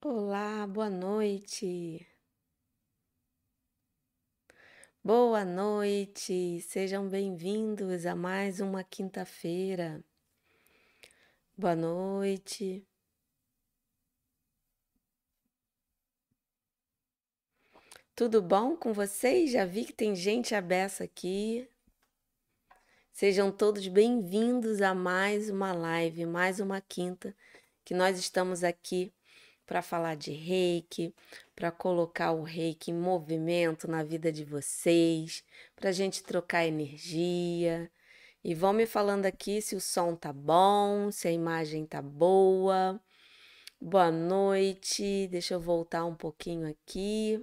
Olá, boa noite. Boa noite, sejam bem-vindos a mais uma quinta-feira. Boa noite. Tudo bom com vocês? Já vi que tem gente abessa aqui. Sejam todos bem-vindos a mais uma live, mais uma quinta que nós estamos aqui para falar de reiki, para colocar o reiki em movimento na vida de vocês, para a gente trocar energia. E vão me falando aqui se o som tá bom, se a imagem tá boa. Boa noite. Deixa eu voltar um pouquinho aqui.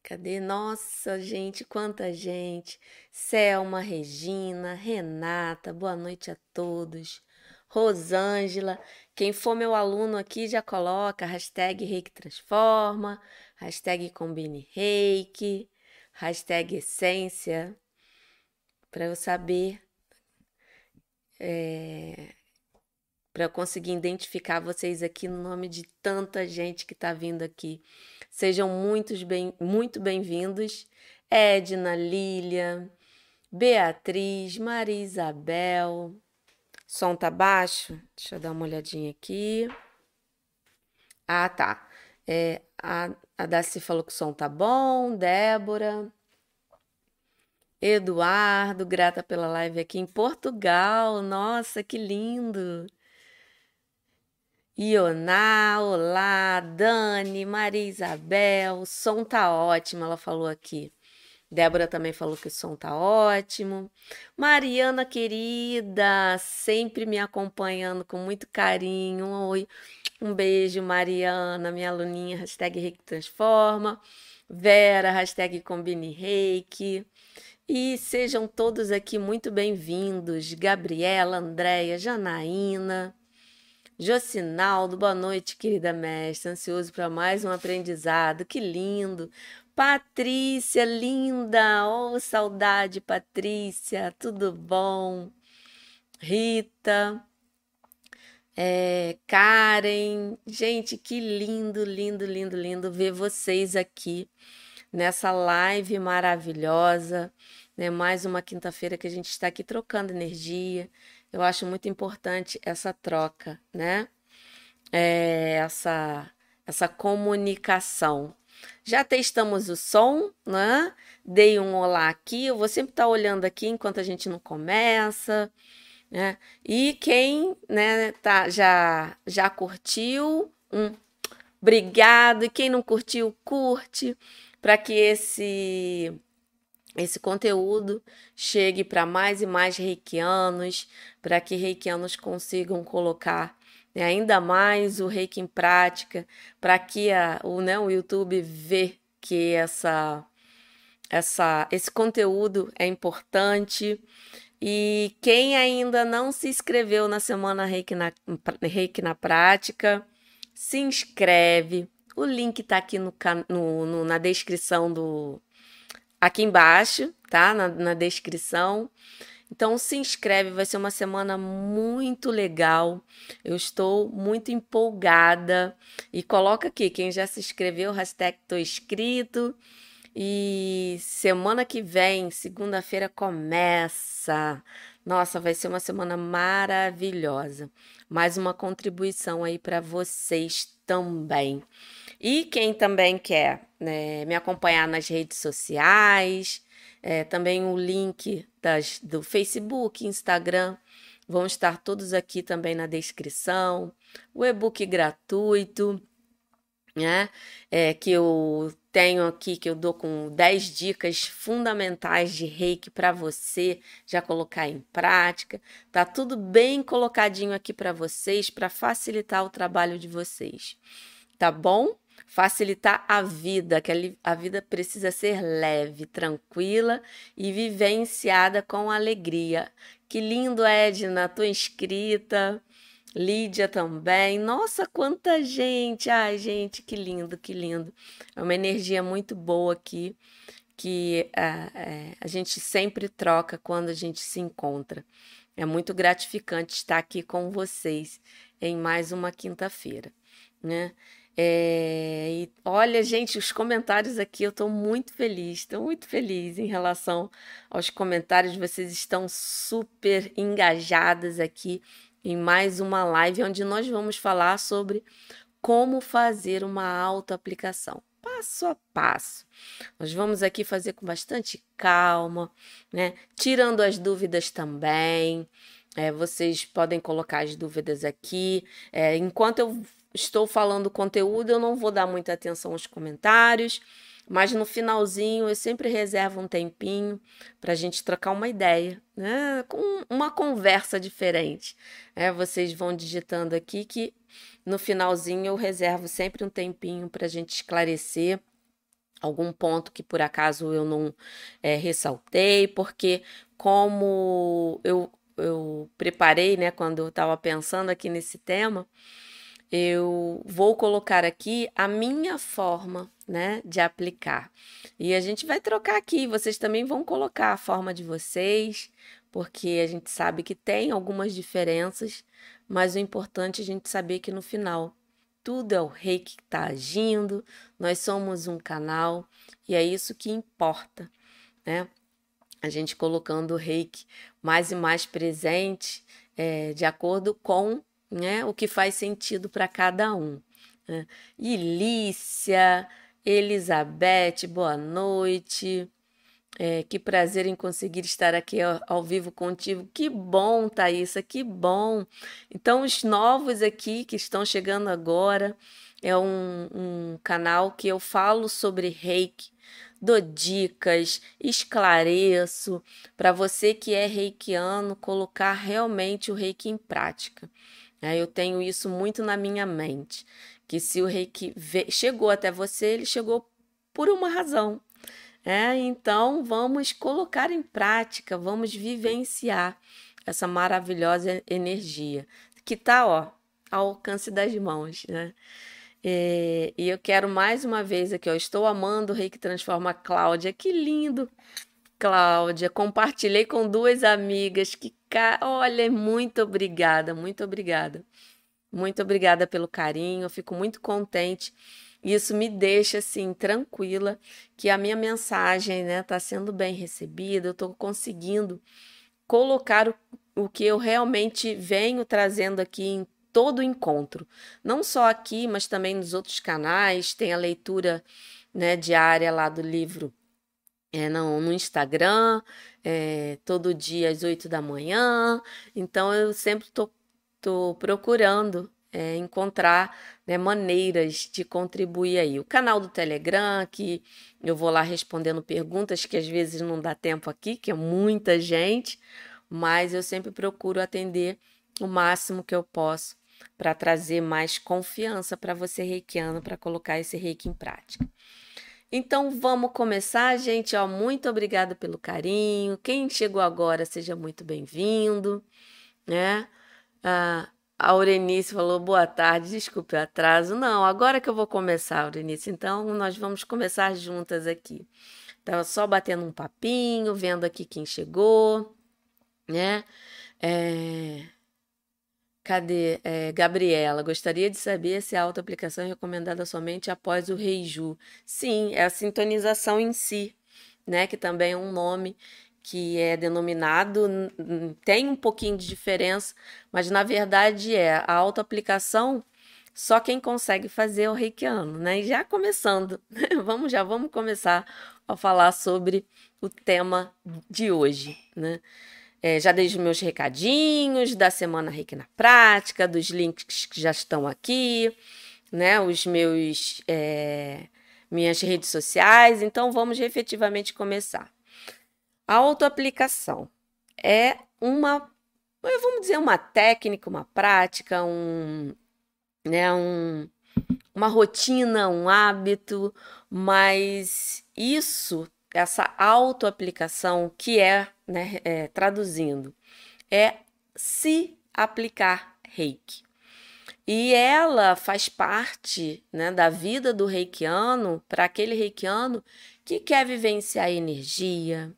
Cadê? Nossa, gente, quanta gente! Selma, Regina, Renata, boa noite a todos. Rosângela, quem for meu aluno aqui já coloca hashtag Reiki Transforma, hashtag Combine Reiki, hashtag Essência, para eu saber, é, para eu conseguir identificar vocês aqui no nome de tanta gente que está vindo aqui. Sejam muitos bem, muito bem-vindos. Edna, Lília, Beatriz, Maria Isabel, Som tá baixo? Deixa eu dar uma olhadinha aqui. Ah, tá. É, a, a Daci falou que o som tá bom. Débora. Eduardo, grata pela live aqui em Portugal. Nossa, que lindo. Ioná, olá. Dani, Maria Isabel. O som tá ótimo, ela falou aqui. Débora também falou que o som tá ótimo. Mariana querida, sempre me acompanhando com muito carinho. Oi, um beijo, Mariana, minha aluninha, hashtag Reiki Transforma. Vera, hashtag Combine Reiki. E sejam todos aqui muito bem-vindos. Gabriela, Andréia, Janaína, Jocinaldo, boa noite, querida mestre. Ansioso para mais um aprendizado. Que lindo! Patrícia, linda! Oh, saudade, Patrícia! Tudo bom? Rita, é, Karen, gente, que lindo, lindo, lindo, lindo ver vocês aqui nessa live maravilhosa, né? Mais uma quinta-feira que a gente está aqui trocando energia. Eu acho muito importante essa troca, né? É, essa, essa comunicação. Já testamos o som, né? Dei um olá aqui. Eu vou sempre estar olhando aqui enquanto a gente não começa, né? E quem, né, tá, já, já curtiu, um obrigado. E quem não curtiu, curte, para que esse esse conteúdo chegue para mais e mais reikianos, para que reikianos consigam colocar né, ainda mais o reiki em prática, para que a, o, né, o YouTube vê que essa, essa, esse conteúdo é importante. E quem ainda não se inscreveu na Semana Reiki na, Reiki na Prática, se inscreve. O link está aqui no, no, no, na descrição do. Aqui embaixo, tá? Na, na descrição. Então se inscreve, vai ser uma semana muito legal. Eu estou muito empolgada. E coloca aqui, quem já se inscreveu, hashtag tô inscrito. E semana que vem, segunda-feira, começa. Nossa, vai ser uma semana maravilhosa. Mais uma contribuição aí para vocês também. E quem também quer né, me acompanhar nas redes sociais, é, também o link das, do Facebook, Instagram, vão estar todos aqui também na descrição. O e-book gratuito, né? É, que eu tenho aqui, que eu dou com 10 dicas fundamentais de reiki para você já colocar em prática. Tá tudo bem colocadinho aqui para vocês, para facilitar o trabalho de vocês. Tá bom? facilitar a vida, que a vida precisa ser leve, tranquila e vivenciada com alegria. Que lindo, Edna, tua inscrita. Lídia também. Nossa, quanta gente! Ai, gente, que lindo, que lindo. É uma energia muito boa aqui que é, a gente sempre troca quando a gente se encontra. É muito gratificante estar aqui com vocês em mais uma quinta-feira. né? É, e olha, gente, os comentários aqui eu estou muito feliz, estou muito feliz em relação aos comentários. Vocês estão super engajadas aqui em mais uma live onde nós vamos falar sobre como fazer uma autoaplicação, passo a passo. Nós vamos aqui fazer com bastante calma, né? Tirando as dúvidas também. É, vocês podem colocar as dúvidas aqui. É, enquanto eu estou falando conteúdo, eu não vou dar muita atenção aos comentários, mas no finalzinho eu sempre reservo um tempinho para a gente trocar uma ideia, né? Com uma conversa diferente. É, vocês vão digitando aqui que no finalzinho eu reservo sempre um tempinho para a gente esclarecer algum ponto que por acaso eu não é, ressaltei, porque como eu, eu preparei, né, quando eu estava pensando aqui nesse tema, eu vou colocar aqui a minha forma, né, de aplicar. E a gente vai trocar aqui, vocês também vão colocar a forma de vocês, porque a gente sabe que tem algumas diferenças, mas o importante é a gente saber que no final tudo é o rei que está agindo, nós somos um canal e é isso que importa, né? A gente colocando o reiki mais e mais presente é, de acordo com né? O que faz sentido para cada um. Né? Ilícia, Elizabeth, boa noite. É, que prazer em conseguir estar aqui ao, ao, vivo contigo. Que bom, Thaisa, que bom. Então, os novos aqui que estão chegando agora, é um, um canal que eu falo sobre reiki, dou dicas, esclareço para você que é reikiano colocar realmente o reiki em prática. É, eu tenho isso muito na minha mente, que se o reiki chegou até você, ele chegou por uma razão. É, então vamos colocar em prática, vamos vivenciar essa maravilhosa energia que está ao alcance das mãos, né? É, e eu quero mais uma vez aqui, ó, estou amando o Reiki Transforma Cláudia, que lindo, Cláudia, compartilhei com duas amigas que Olha, muito obrigada, muito obrigada. Muito obrigada pelo carinho, eu fico muito contente. Isso me deixa assim tranquila que a minha mensagem, né, tá sendo bem recebida, eu estou conseguindo colocar o, o que eu realmente venho trazendo aqui em todo o encontro. Não só aqui, mas também nos outros canais, tem a leitura, né, diária lá do livro é, no, no Instagram, é, todo dia às 8 da manhã. Então eu sempre estou tô, procurando é, encontrar né, maneiras de contribuir aí. O canal do Telegram, que eu vou lá respondendo perguntas que às vezes não dá tempo aqui, que é muita gente, mas eu sempre procuro atender o máximo que eu posso para trazer mais confiança para você reikiano, para colocar esse reiki em prática. Então vamos começar, gente. Ó, muito obrigada pelo carinho. Quem chegou agora, seja muito bem-vindo, né? Ah, a Aurenice falou boa tarde, desculpe o atraso. Não, agora que eu vou começar, Aurenice. Então nós vamos começar juntas aqui. Tava só batendo um papinho, vendo aqui quem chegou, né? É... Cadê? É, Gabriela, gostaria de saber se a autoaplicação é recomendada somente após o reiju. Sim, é a sintonização em si, né? Que também é um nome que é denominado, tem um pouquinho de diferença, mas na verdade é a autoaplicação só quem consegue fazer é o reikiano, né? E já começando, vamos já vamos começar a falar sobre o tema de hoje, né? É, já dei os meus recadinhos da Semana Reiki na Prática, dos links que já estão aqui, né? Os meus. É, minhas redes sociais. Então, vamos efetivamente começar. Autoaplicação é uma, vamos dizer, uma técnica, uma prática, um, né, um, uma rotina, um hábito, mas isso essa autoaplicação, que é, né, é, traduzindo, é se aplicar reiki. E ela faz parte né, da vida do reikiano para aquele reikiano que quer vivenciar energia,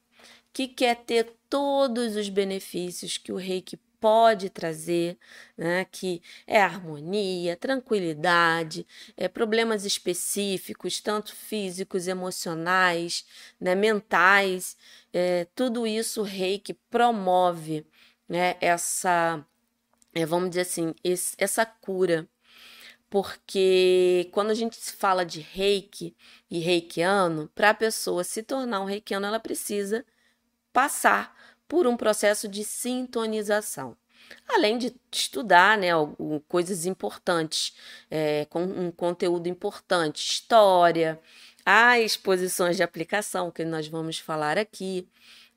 que quer ter todos os benefícios que o reiki pode trazer, né, que é harmonia, tranquilidade, é, problemas específicos, tanto físicos, emocionais, né, mentais, é, tudo isso o reiki promove né, essa, é, vamos dizer assim, esse, essa cura. Porque quando a gente fala de reiki e reikiano, para a pessoa se tornar um reikiano, ela precisa passar por um processo de sintonização. Além de estudar né, coisas importantes, é, com um conteúdo importante, história, as exposições de aplicação que nós vamos falar aqui,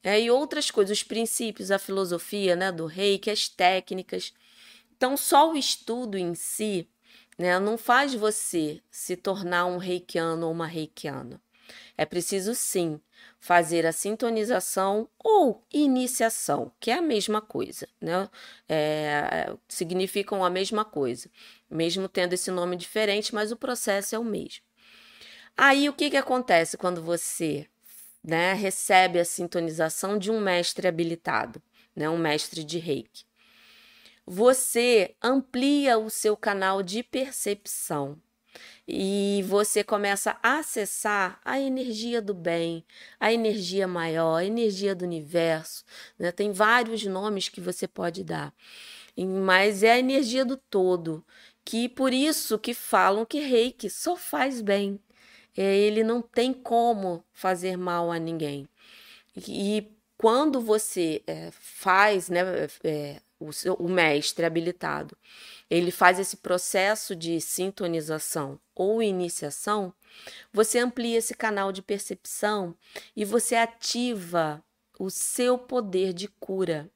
é, e outras coisas, os princípios, a filosofia né, do reiki, as técnicas. Então, só o estudo em si né, não faz você se tornar um reikiano ou uma reikiana. É preciso sim fazer a sintonização ou iniciação, que é a mesma coisa, né? É, significam a mesma coisa, mesmo tendo esse nome diferente, mas o processo é o mesmo. Aí o que, que acontece quando você né, recebe a sintonização de um mestre habilitado, né, um mestre de reiki? Você amplia o seu canal de percepção e você começa a acessar a energia do bem, a energia maior, a energia do universo. Né? Tem vários nomes que você pode dar, mas é a energia do todo, que por isso que falam que reiki só faz bem. É, ele não tem como fazer mal a ninguém. E quando você é, faz, né, é, o, seu, o mestre habilitado, ele faz esse processo de sintonização ou iniciação, você amplia esse canal de percepção e você ativa o seu poder de cura.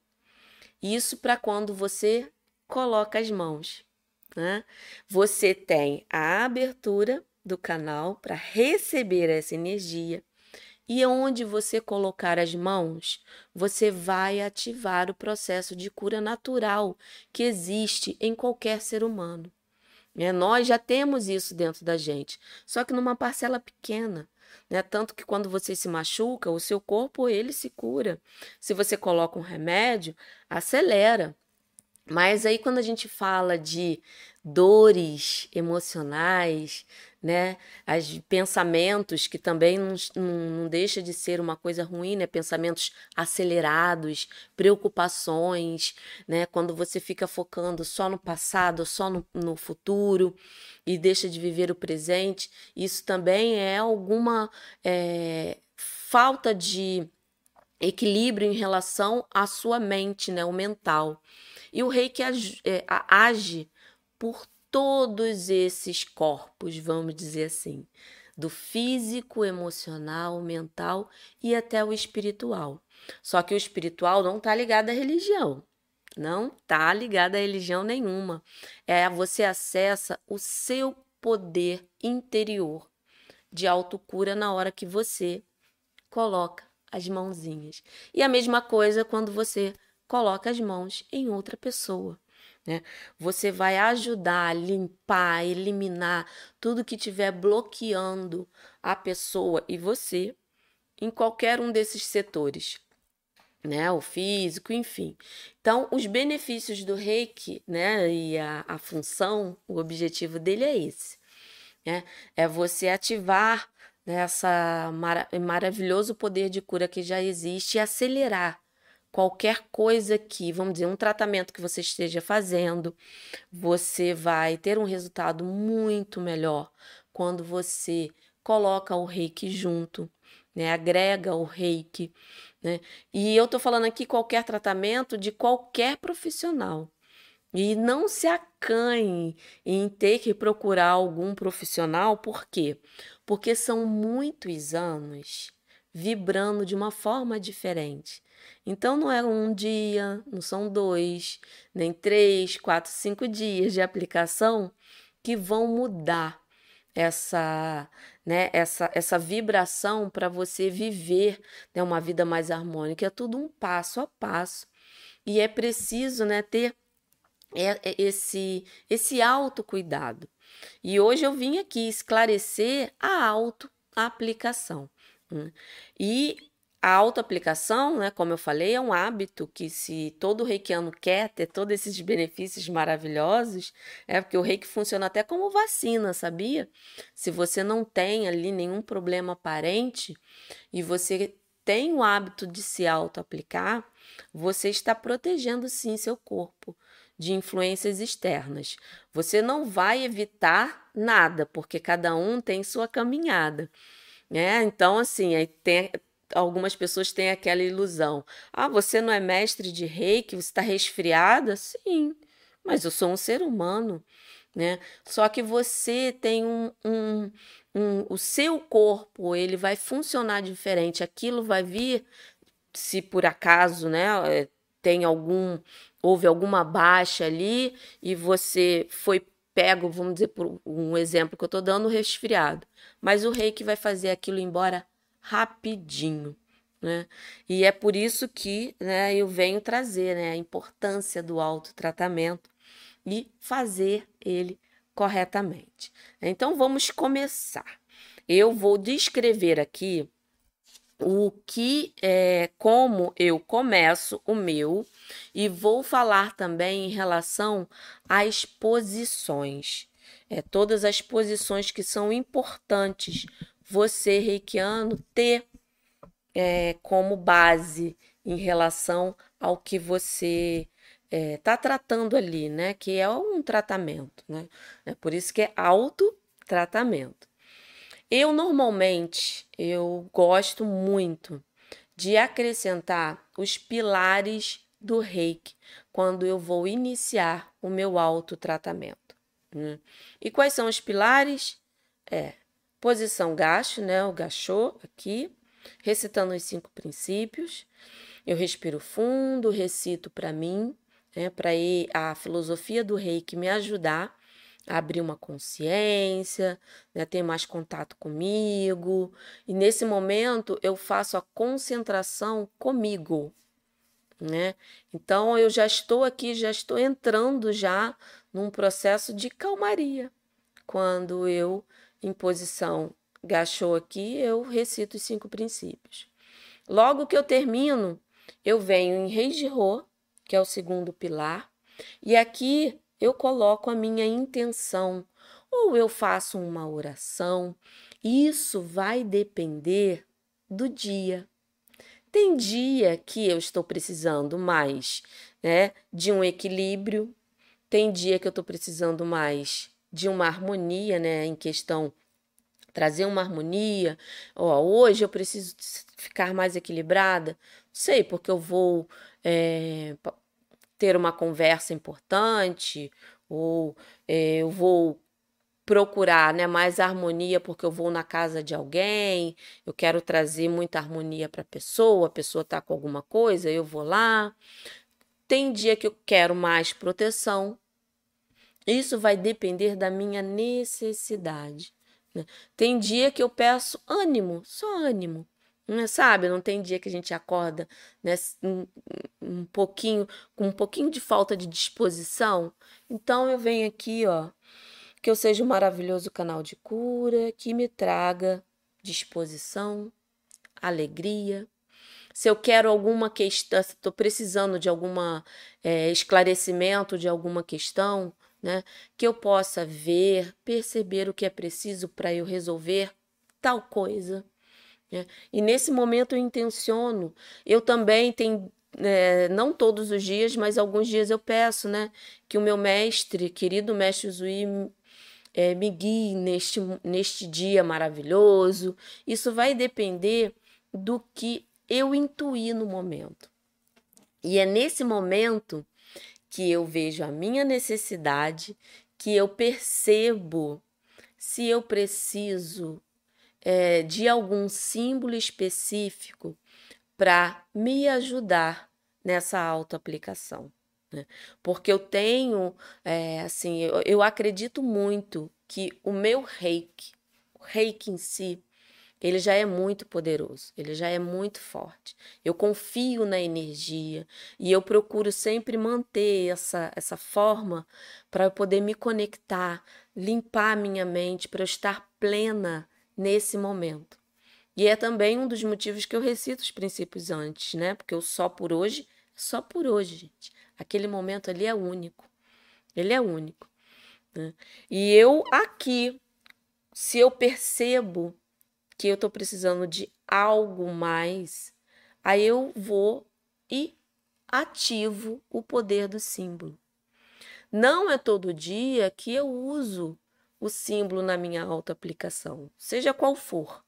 Isso para quando você coloca as mãos. Né? Você tem a abertura do canal para receber essa energia e onde você colocar as mãos, você vai ativar o processo de cura natural que existe em qualquer ser humano. É, nós já temos isso dentro da gente, só que numa parcela pequena. Né? Tanto que quando você se machuca, o seu corpo ele se cura. Se você coloca um remédio, acelera. Mas aí quando a gente fala de dores emocionais, né? As pensamentos que também não, não, deixa de ser uma coisa ruim, né? Pensamentos acelerados, preocupações, né? Quando você fica focando só no passado, só no, no futuro e deixa de viver o presente, isso também é alguma é, falta de equilíbrio em relação à sua mente, né? O mental. E o reiki age, é, age por todos esses corpos, vamos dizer assim, do físico, emocional, mental e até o espiritual. Só que o espiritual não está ligado à religião. Não está ligado a religião nenhuma. É você acessa o seu poder interior de autocura na hora que você coloca as mãozinhas. E a mesma coisa quando você coloca as mãos em outra pessoa. Né? Você vai ajudar a limpar, eliminar tudo que estiver bloqueando a pessoa e você em qualquer um desses setores, né? O físico, enfim. Então, os benefícios do reiki, né? E a, a função, o objetivo dele é esse, né? É você ativar né, essa mara maravilhoso poder de cura que já existe e acelerar qualquer coisa que, vamos dizer, um tratamento que você esteja fazendo, você vai ter um resultado muito melhor quando você coloca o reiki junto, né? Agrega o reiki, né? E eu tô falando aqui qualquer tratamento de qualquer profissional. E não se acanhe em ter que procurar algum profissional, por quê? Porque são muitos anos vibrando de uma forma diferente. Então não é um dia, não são dois, nem três, quatro, cinco dias de aplicação que vão mudar essa, né, essa, essa vibração para você viver né, uma vida mais harmônica. É tudo um passo a passo. E é preciso né, ter esse, esse autocuidado. E hoje eu vim aqui esclarecer a auto-aplicação. Né? E a autoaplicação, né, como eu falei, é um hábito que se todo reikiano quer ter todos esses benefícios maravilhosos, é porque o reiki funciona até como vacina, sabia? Se você não tem ali nenhum problema aparente e você tem o hábito de se autoaplicar, você está protegendo sim seu corpo de influências externas. Você não vai evitar nada, porque cada um tem sua caminhada. Né? Então, assim, aí tem, algumas pessoas têm aquela ilusão. Ah, você não é mestre de reiki, você está resfriada? Sim, mas eu sou um ser humano, né? Só que você tem um, um, um, o seu corpo, ele vai funcionar diferente. Aquilo vai vir, se por acaso, né, eh, tem algum, houve alguma baixa ali e você foi pego, vamos dizer, por um exemplo que eu estou dando, resfriado. Mas o reiki vai fazer aquilo embora rapidinho. Né? E é por isso que né, eu venho trazer né, a importância do autotratamento e fazer ele corretamente. Então vamos começar. Eu vou descrever aqui o que é como eu começo o meu e vou falar também em relação às posições. É, todas as posições que são importantes você, reikiano, ter é, como base em relação ao que você está é, tratando ali, né? Que é um tratamento, né? É por isso que é autotratamento. Eu normalmente eu gosto muito de acrescentar os pilares do reiki quando eu vou iniciar o meu autotratamento. Né? E quais são os pilares? É posição gacho, né? O gachô aqui, recitando os cinco princípios. Eu respiro fundo, recito para mim, né? Para a filosofia do reiki me ajudar a abrir uma consciência, né? ter mais contato comigo. E nesse momento eu faço a concentração comigo, né? Então eu já estou aqui, já estou entrando já num processo de calmaria quando eu em posição gachou aqui, eu recito os cinco princípios. Logo que eu termino, eu venho em Rei de Rô, que é o segundo pilar, e aqui eu coloco a minha intenção, ou eu faço uma oração. Isso vai depender do dia. Tem dia que eu estou precisando mais né, de um equilíbrio, tem dia que eu estou precisando mais de uma harmonia, né, em questão trazer uma harmonia. Ó, hoje eu preciso ficar mais equilibrada. Sei, porque eu vou é, ter uma conversa importante, ou é, eu vou procurar né, mais harmonia porque eu vou na casa de alguém, eu quero trazer muita harmonia para a pessoa, a pessoa está com alguma coisa, eu vou lá. Tem dia que eu quero mais proteção, isso vai depender da minha necessidade. Né? Tem dia que eu peço ânimo, só ânimo. Né? Sabe? Não tem dia que a gente acorda né, um, um pouquinho, com um pouquinho de falta de disposição. Então eu venho aqui, ó, que eu seja um maravilhoso canal de cura, que me traga disposição, alegria. Se eu quero alguma questão, estou precisando de algum é, esclarecimento de alguma questão, né? Que eu possa ver, perceber o que é preciso para eu resolver tal coisa. Né? E nesse momento eu intenciono. Eu também tenho, é, não todos os dias, mas alguns dias eu peço, né? Que o meu mestre, querido mestre Zui, é, me guie neste, neste dia maravilhoso. Isso vai depender do que eu intuí no momento. E é nesse momento que eu vejo a minha necessidade, que eu percebo se eu preciso é, de algum símbolo específico para me ajudar nessa autoaplicação. Né? Porque eu tenho, é, assim, eu, eu acredito muito que o meu reiki, o reiki em si, ele já é muito poderoso, ele já é muito forte. Eu confio na energia e eu procuro sempre manter essa, essa forma para eu poder me conectar, limpar minha mente, para eu estar plena nesse momento. E é também um dos motivos que eu recito os princípios antes, né? Porque o só por hoje, só por hoje, gente. Aquele momento ali é único. Ele é único. Né? E eu aqui, se eu percebo que eu estou precisando de algo mais, aí eu vou e ativo o poder do símbolo. Não é todo dia que eu uso o símbolo na minha auto-aplicação, seja qual for.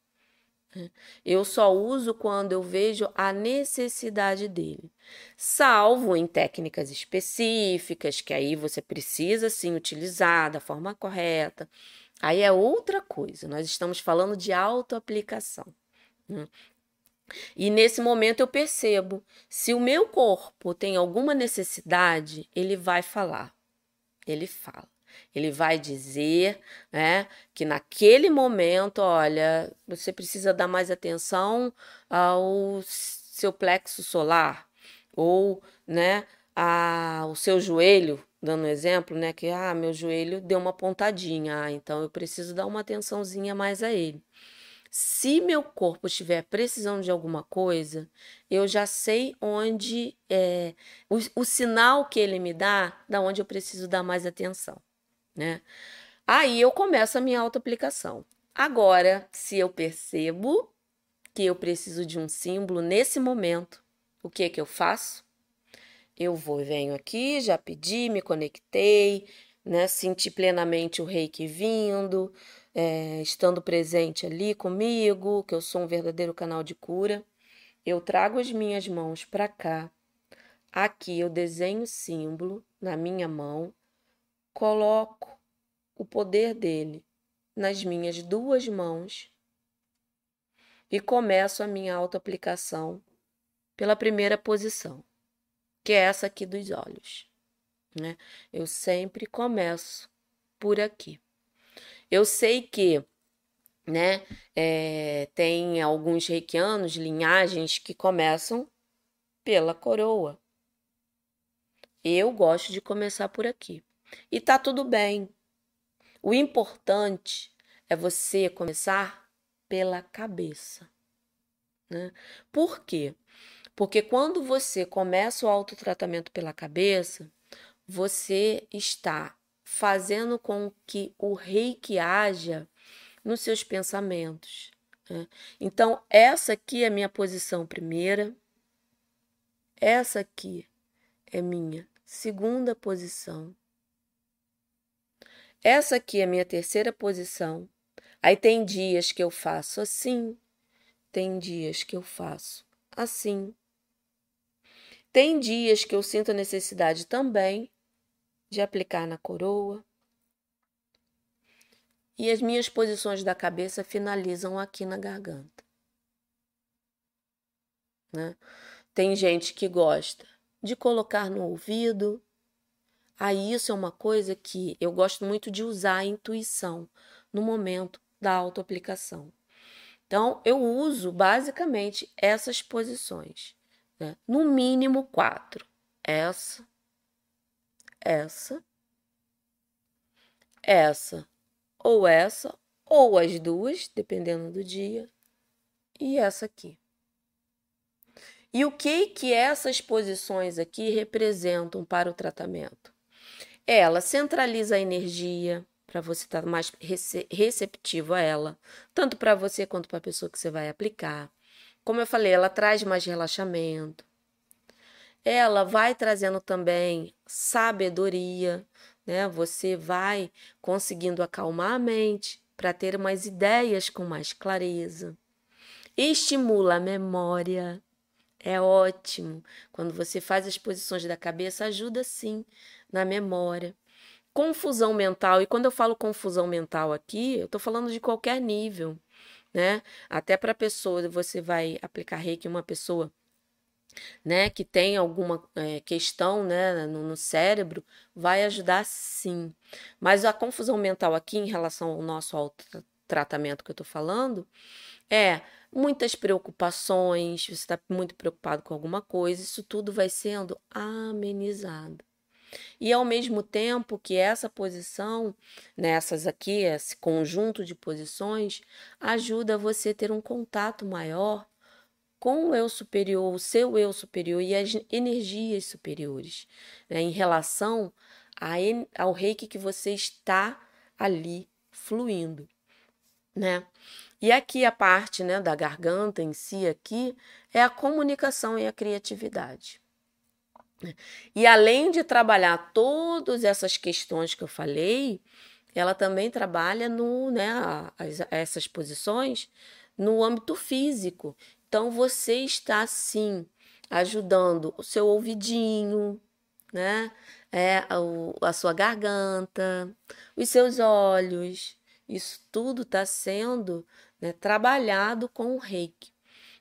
Né? Eu só uso quando eu vejo a necessidade dele, salvo em técnicas específicas, que aí você precisa sim utilizar da forma correta. Aí é outra coisa, nós estamos falando de autoaplicação. Né? E nesse momento eu percebo, se o meu corpo tem alguma necessidade, ele vai falar. Ele fala. Ele vai dizer, né, que naquele momento, olha, você precisa dar mais atenção ao seu plexo solar ou, né, ao seu joelho, dando um exemplo, né, que ah, meu joelho deu uma pontadinha, ah, então eu preciso dar uma atençãozinha mais a ele. Se meu corpo estiver precisando de alguma coisa, eu já sei onde é o, o sinal que ele me dá, da onde eu preciso dar mais atenção né? Aí eu começo a minha auto-aplicação. Agora, se eu percebo que eu preciso de um símbolo nesse momento, o que é que eu faço? Eu vou, venho aqui, já pedi, me conectei, né? Senti plenamente o reiki vindo, é, estando presente ali comigo, que eu sou um verdadeiro canal de cura. Eu trago as minhas mãos para cá. Aqui eu desenho o símbolo na minha mão Coloco o poder dele nas minhas duas mãos e começo a minha autoaplicação pela primeira posição, que é essa aqui dos olhos. Né? Eu sempre começo por aqui. Eu sei que né, é, tem alguns reikianos, linhagens que começam pela coroa. Eu gosto de começar por aqui. E tá tudo bem. O importante é você começar pela cabeça. Né? Por quê? Porque quando você começa o autotratamento pela cabeça, você está fazendo com que o reiki haja nos seus pensamentos. Né? Então, essa aqui é minha posição primeira, essa aqui é minha segunda posição, essa aqui é a minha terceira posição. Aí tem dias que eu faço assim, tem dias que eu faço assim. Tem dias que eu sinto a necessidade também de aplicar na coroa. E as minhas posições da cabeça finalizam aqui na garganta. Né? Tem gente que gosta de colocar no ouvido, Aí isso é uma coisa que eu gosto muito de usar a intuição no momento da autoaplicação. Então, eu uso basicamente essas posições, né? no mínimo quatro: essa, essa, essa, ou essa, ou as duas, dependendo do dia, e essa aqui. E o que que essas posições aqui representam para o tratamento? Ela centraliza a energia para você estar tá mais rece receptivo a ela, tanto para você quanto para a pessoa que você vai aplicar. Como eu falei, ela traz mais relaxamento. Ela vai trazendo também sabedoria, né? Você vai conseguindo acalmar a mente para ter umas ideias com mais clareza. Estimula a memória. É ótimo. Quando você faz as posições da cabeça, ajuda sim na memória. Confusão mental, e quando eu falo confusão mental aqui, eu estou falando de qualquer nível, né? Até para pessoa, você vai aplicar reiki uma pessoa né, que tem alguma é, questão né, no, no, cérebro, vai ajudar sim. Mas a confusão mental aqui em relação ao nosso tratamento que eu estou falando é muitas preocupações, você está muito preocupado com alguma coisa, isso tudo vai sendo amenizado. E ao mesmo tempo que essa posição, nessas aqui, esse conjunto de posições, ajuda você a ter um contato maior com o eu superior, o seu eu superior e as energias superiores, né, em relação ao reiki que você está ali fluindo, né? E aqui a parte, né, da garganta em si aqui é a comunicação e a criatividade. E além de trabalhar todas essas questões que eu falei, ela também trabalha no, né, as, essas posições no âmbito físico. Então você está sim ajudando o seu ouvidinho, né? É, a, a sua garganta, os seus olhos. Isso tudo está sendo né, trabalhado com o reiki.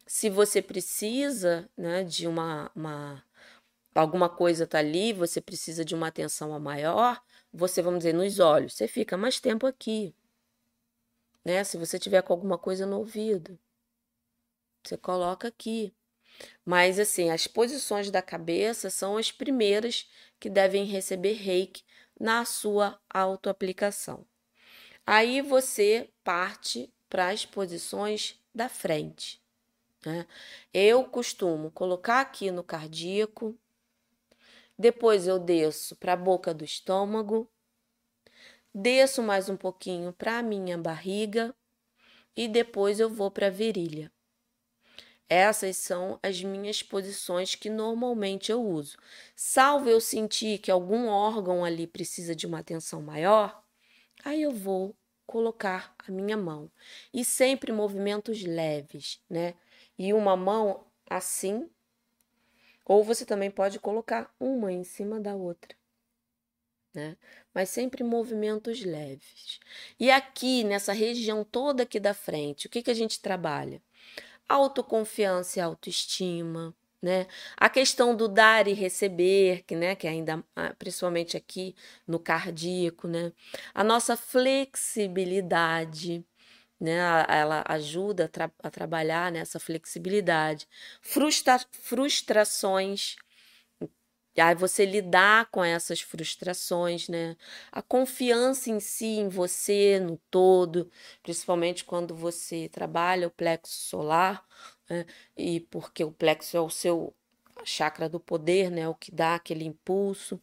Se você precisa né, de uma, uma alguma coisa está ali, você precisa de uma atenção maior, você, vamos dizer, nos olhos, você fica mais tempo aqui. Né? Se você tiver com alguma coisa no ouvido, você coloca aqui. Mas assim, as posições da cabeça são as primeiras que devem receber reiki na sua autoaplicação. Aí você parte para as posições da frente. Né? Eu costumo colocar aqui no cardíaco, depois eu desço para a boca do estômago, desço mais um pouquinho para a minha barriga e depois eu vou para a virilha. Essas são as minhas posições que normalmente eu uso. Salvo eu sentir que algum órgão ali precisa de uma atenção maior, aí eu vou colocar a minha mão. E sempre movimentos leves, né? E uma mão assim ou você também pode colocar uma em cima da outra, né? Mas sempre movimentos leves. E aqui, nessa região toda aqui da frente, o que, que a gente trabalha? Autoconfiança e autoestima, né? A questão do dar e receber, que, né, que ainda ah, principalmente aqui no cardíaco, né? A nossa flexibilidade, né? Ela ajuda a, tra a trabalhar nessa flexibilidade. Frustra frustrações, aí você lidar com essas frustrações, né? A confiança em si, em você, no todo, principalmente quando você trabalha o plexo solar, né? e porque o plexo é o seu chakra do poder, né? O que dá aquele impulso.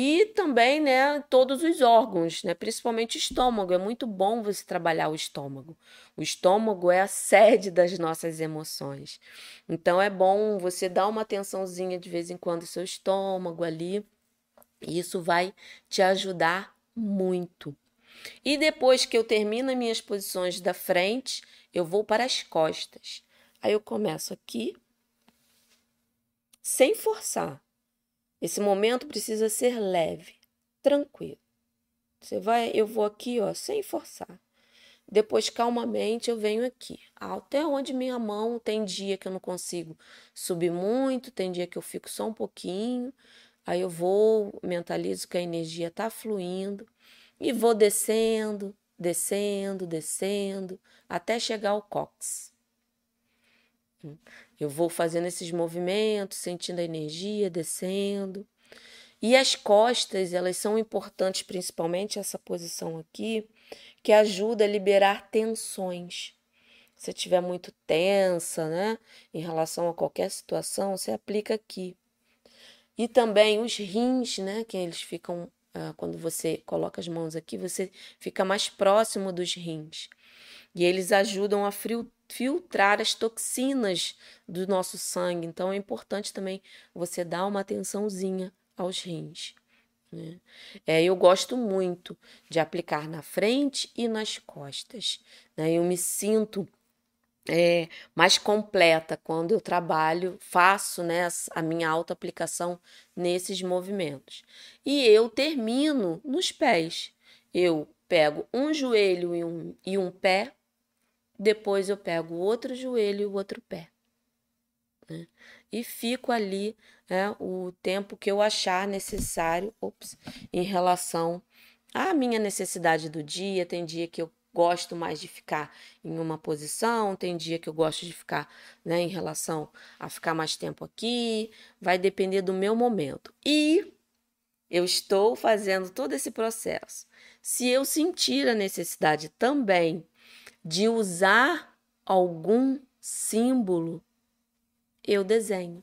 E também, né, todos os órgãos, né, principalmente o estômago. É muito bom você trabalhar o estômago. O estômago é a sede das nossas emoções. Então é bom você dar uma atençãozinha de vez em quando ao seu estômago ali. E isso vai te ajudar muito. E depois que eu termino as minhas posições da frente, eu vou para as costas. Aí eu começo aqui, sem forçar. Esse momento precisa ser leve, tranquilo. Você vai, eu vou aqui, ó, sem forçar. Depois, calmamente, eu venho aqui, até onde minha mão. Tem dia que eu não consigo subir muito, tem dia que eu fico só um pouquinho. Aí eu vou, mentalizo que a energia está fluindo e vou descendo, descendo, descendo, até chegar ao cox. Eu vou fazendo esses movimentos, sentindo a energia descendo. E as costas, elas são importantes, principalmente essa posição aqui, que ajuda a liberar tensões. Se estiver muito tensa, né, em relação a qualquer situação, você aplica aqui. E também os rins, né, que eles ficam ah, quando você coloca as mãos aqui, você fica mais próximo dos rins. E eles ajudam a filtrar as toxinas do nosso sangue. Então é importante também você dar uma atençãozinha aos rins. Né? É, eu gosto muito de aplicar na frente e nas costas. Né? Eu me sinto é, mais completa quando eu trabalho, faço né, a minha auto-aplicação nesses movimentos. E eu termino nos pés. Eu pego um joelho e um, e um pé depois eu pego o outro joelho e o outro pé. Né? E fico ali né, o tempo que eu achar necessário ops, em relação à minha necessidade do dia. Tem dia que eu gosto mais de ficar em uma posição, tem dia que eu gosto de ficar né, em relação a ficar mais tempo aqui. Vai depender do meu momento. E eu estou fazendo todo esse processo. Se eu sentir a necessidade também de usar algum símbolo, eu desenho.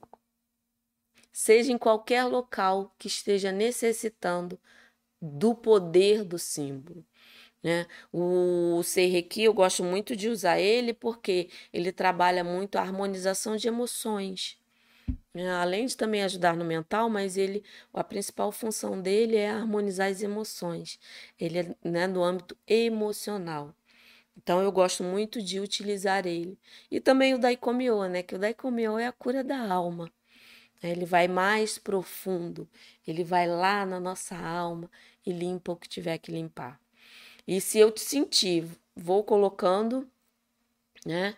Seja em qualquer local que esteja necessitando do poder do símbolo. Né? O Seireki, eu gosto muito de usar ele porque ele trabalha muito a harmonização de emoções. Né? Além de também ajudar no mental, mas ele, a principal função dele é harmonizar as emoções. Ele é né, no âmbito emocional. Então eu gosto muito de utilizar ele. E também o Daikomyo, né? Que o Daikomyo é a cura da alma. Ele vai mais profundo, ele vai lá na nossa alma e limpa o que tiver que limpar. E se eu te sentir, vou colocando, né,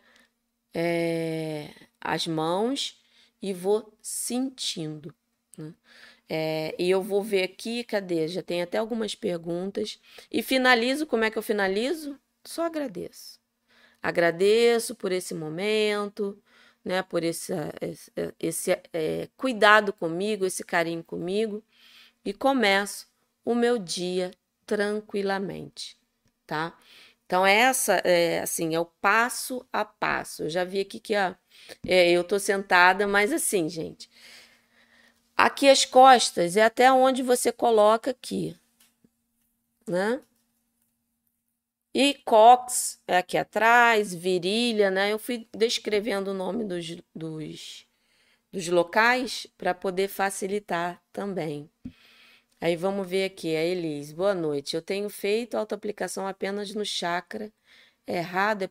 é, as mãos e vou sentindo. Né? É, e eu vou ver aqui, cadê? Já tem até algumas perguntas. E finalizo, como é que eu finalizo? Só agradeço. Agradeço por esse momento, né, por esse, esse, esse é, cuidado comigo, esse carinho comigo, e começo o meu dia tranquilamente, tá? Então, essa é assim, é o passo a passo. Eu já vi aqui que ó, é, eu tô sentada, mas assim, gente, aqui as costas é até onde você coloca aqui, né? E cox é aqui atrás, virilha, né? Eu fui descrevendo o nome dos, dos, dos locais para poder facilitar também. Aí vamos ver aqui, a Elis. Boa noite. Eu tenho feito autoaplicação apenas no chakra. É errado? É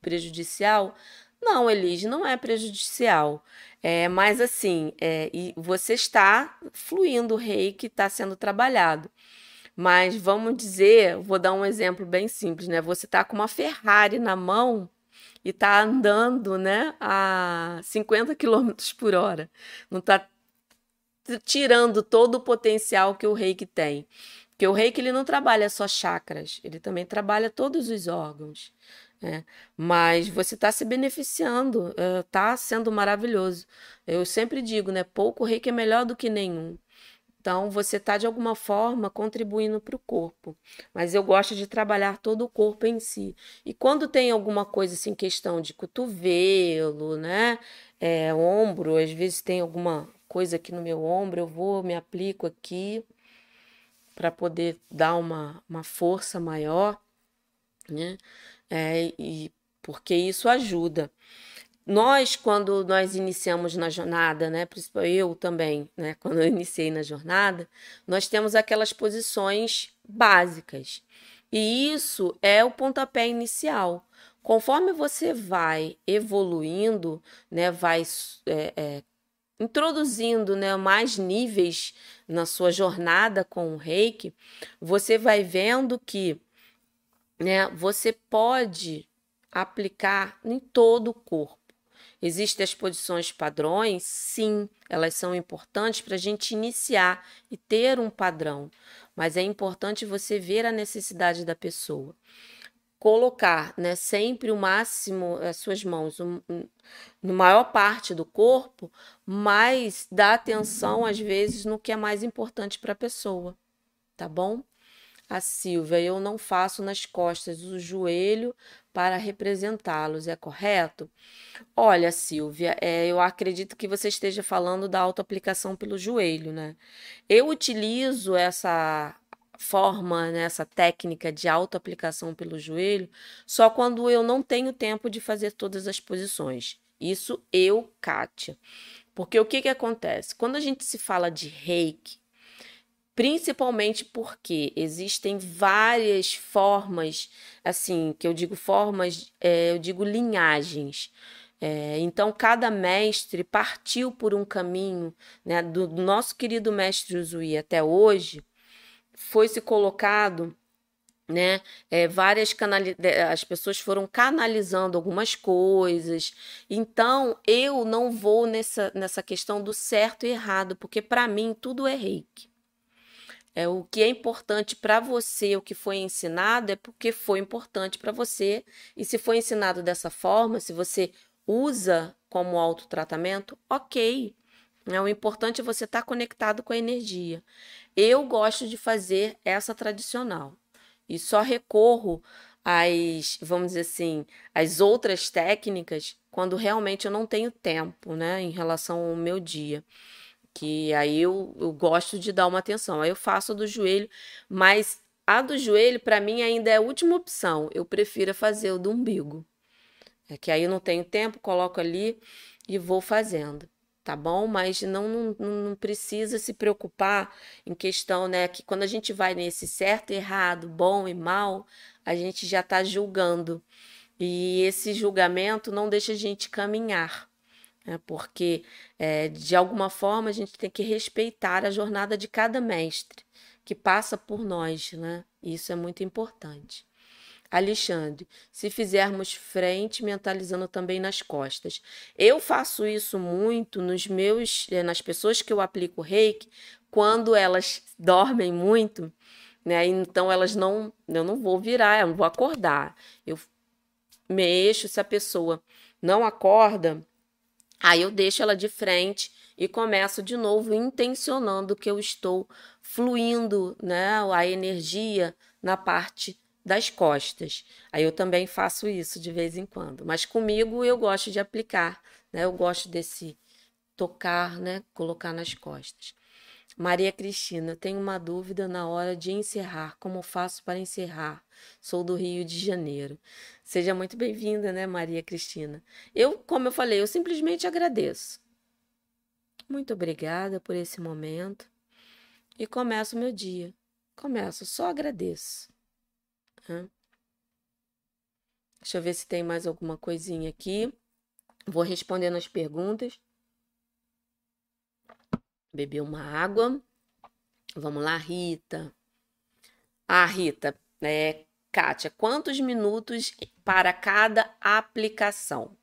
prejudicial? Não, Elis, não é prejudicial. É, mas assim, é, e você está fluindo o rei que está sendo trabalhado. Mas vamos dizer, vou dar um exemplo bem simples, né? Você está com uma Ferrari na mão e está andando, né, a 50 km por hora. Não está tirando todo o potencial que o reiki tem. Porque o reiki ele não trabalha só chakras, ele também trabalha todos os órgãos. Né? Mas você está se beneficiando, está sendo maravilhoso. Eu sempre digo, né? Pouco reiki é melhor do que nenhum. Então, você está de alguma forma contribuindo para o corpo. Mas eu gosto de trabalhar todo o corpo em si. E quando tem alguma coisa assim, questão de cotovelo, né? É, ombro, às vezes tem alguma coisa aqui no meu ombro, eu vou, me aplico aqui para poder dar uma, uma força maior, né? É, e porque isso ajuda nós, quando nós iniciamos na jornada, né, principalmente eu também, né, quando eu iniciei na jornada, nós temos aquelas posições básicas. E isso é o pontapé inicial. Conforme você vai evoluindo, né, vai é, é, introduzindo né, mais níveis na sua jornada com o reiki, você vai vendo que né, você pode aplicar em todo o corpo. Existem as posições padrões? Sim, elas são importantes para a gente iniciar e ter um padrão, mas é importante você ver a necessidade da pessoa. Colocar né, sempre o máximo, as suas mãos um, um, no maior parte do corpo, mas dá atenção, às vezes, no que é mais importante para a pessoa, tá bom? A Silvia, eu não faço nas costas o joelho para representá-los, é correto? Olha, Silvia, é, eu acredito que você esteja falando da autoaplicação pelo joelho, né? Eu utilizo essa forma, né, essa técnica de autoaplicação pelo joelho só quando eu não tenho tempo de fazer todas as posições. Isso eu, Kátia. Porque o que, que acontece? Quando a gente se fala de reiki, principalmente porque existem várias formas, assim, que eu digo formas, é, eu digo linhagens. É, então, cada mestre partiu por um caminho, né, do, nosso querido mestre Uzui até hoje, foi se colocado né? É, várias canali as pessoas foram canalizando algumas coisas. Então, eu não vou nessa, nessa questão do certo e errado, porque para mim tudo é reiki. É, o que é importante para você, o que foi ensinado, é porque foi importante para você. E se foi ensinado dessa forma, se você usa como autotratamento, ok. Né? O importante é você estar tá conectado com a energia. Eu gosto de fazer essa tradicional e só recorro às, vamos dizer assim, às outras técnicas quando realmente eu não tenho tempo, né, em relação ao meu dia. Que aí eu, eu gosto de dar uma atenção. Aí eu faço a do joelho, mas a do joelho, para mim, ainda é a última opção. Eu prefiro fazer o do umbigo. É que aí eu não tenho tempo, coloco ali e vou fazendo tá bom? Mas não, não, não, precisa se preocupar em questão, né? Que quando a gente vai nesse certo, errado, bom e mal, a gente já está julgando. E esse julgamento não deixa a gente caminhar, né? porque é, de alguma forma a gente tem que respeitar a jornada de cada mestre que passa por nós, né? Isso é muito importante. Alexandre, se fizermos frente, mentalizando também nas costas. Eu faço isso muito nos meus, eh, nas pessoas que eu aplico reiki, quando elas dormem muito, né? Então elas não, eu não vou virar, eu não vou acordar. Eu mexo se a pessoa não acorda, aí eu deixo ela de frente e começo de novo intencionando que eu estou fluindo, né, a energia na parte das costas. Aí eu também faço isso de vez em quando. Mas comigo eu gosto de aplicar, né? Eu gosto desse tocar, né? Colocar nas costas. Maria Cristina, tenho uma dúvida na hora de encerrar. Como faço para encerrar? Sou do Rio de Janeiro. Seja muito bem-vinda, né, Maria Cristina? Eu, como eu falei, eu simplesmente agradeço. Muito obrigada por esse momento. E começo o meu dia. Começo, só agradeço. Deixa eu ver se tem mais alguma coisinha aqui. Vou respondendo as perguntas. Beber uma água. Vamos lá, Rita. Ah, Rita, é, Kátia, quantos minutos para cada aplicação?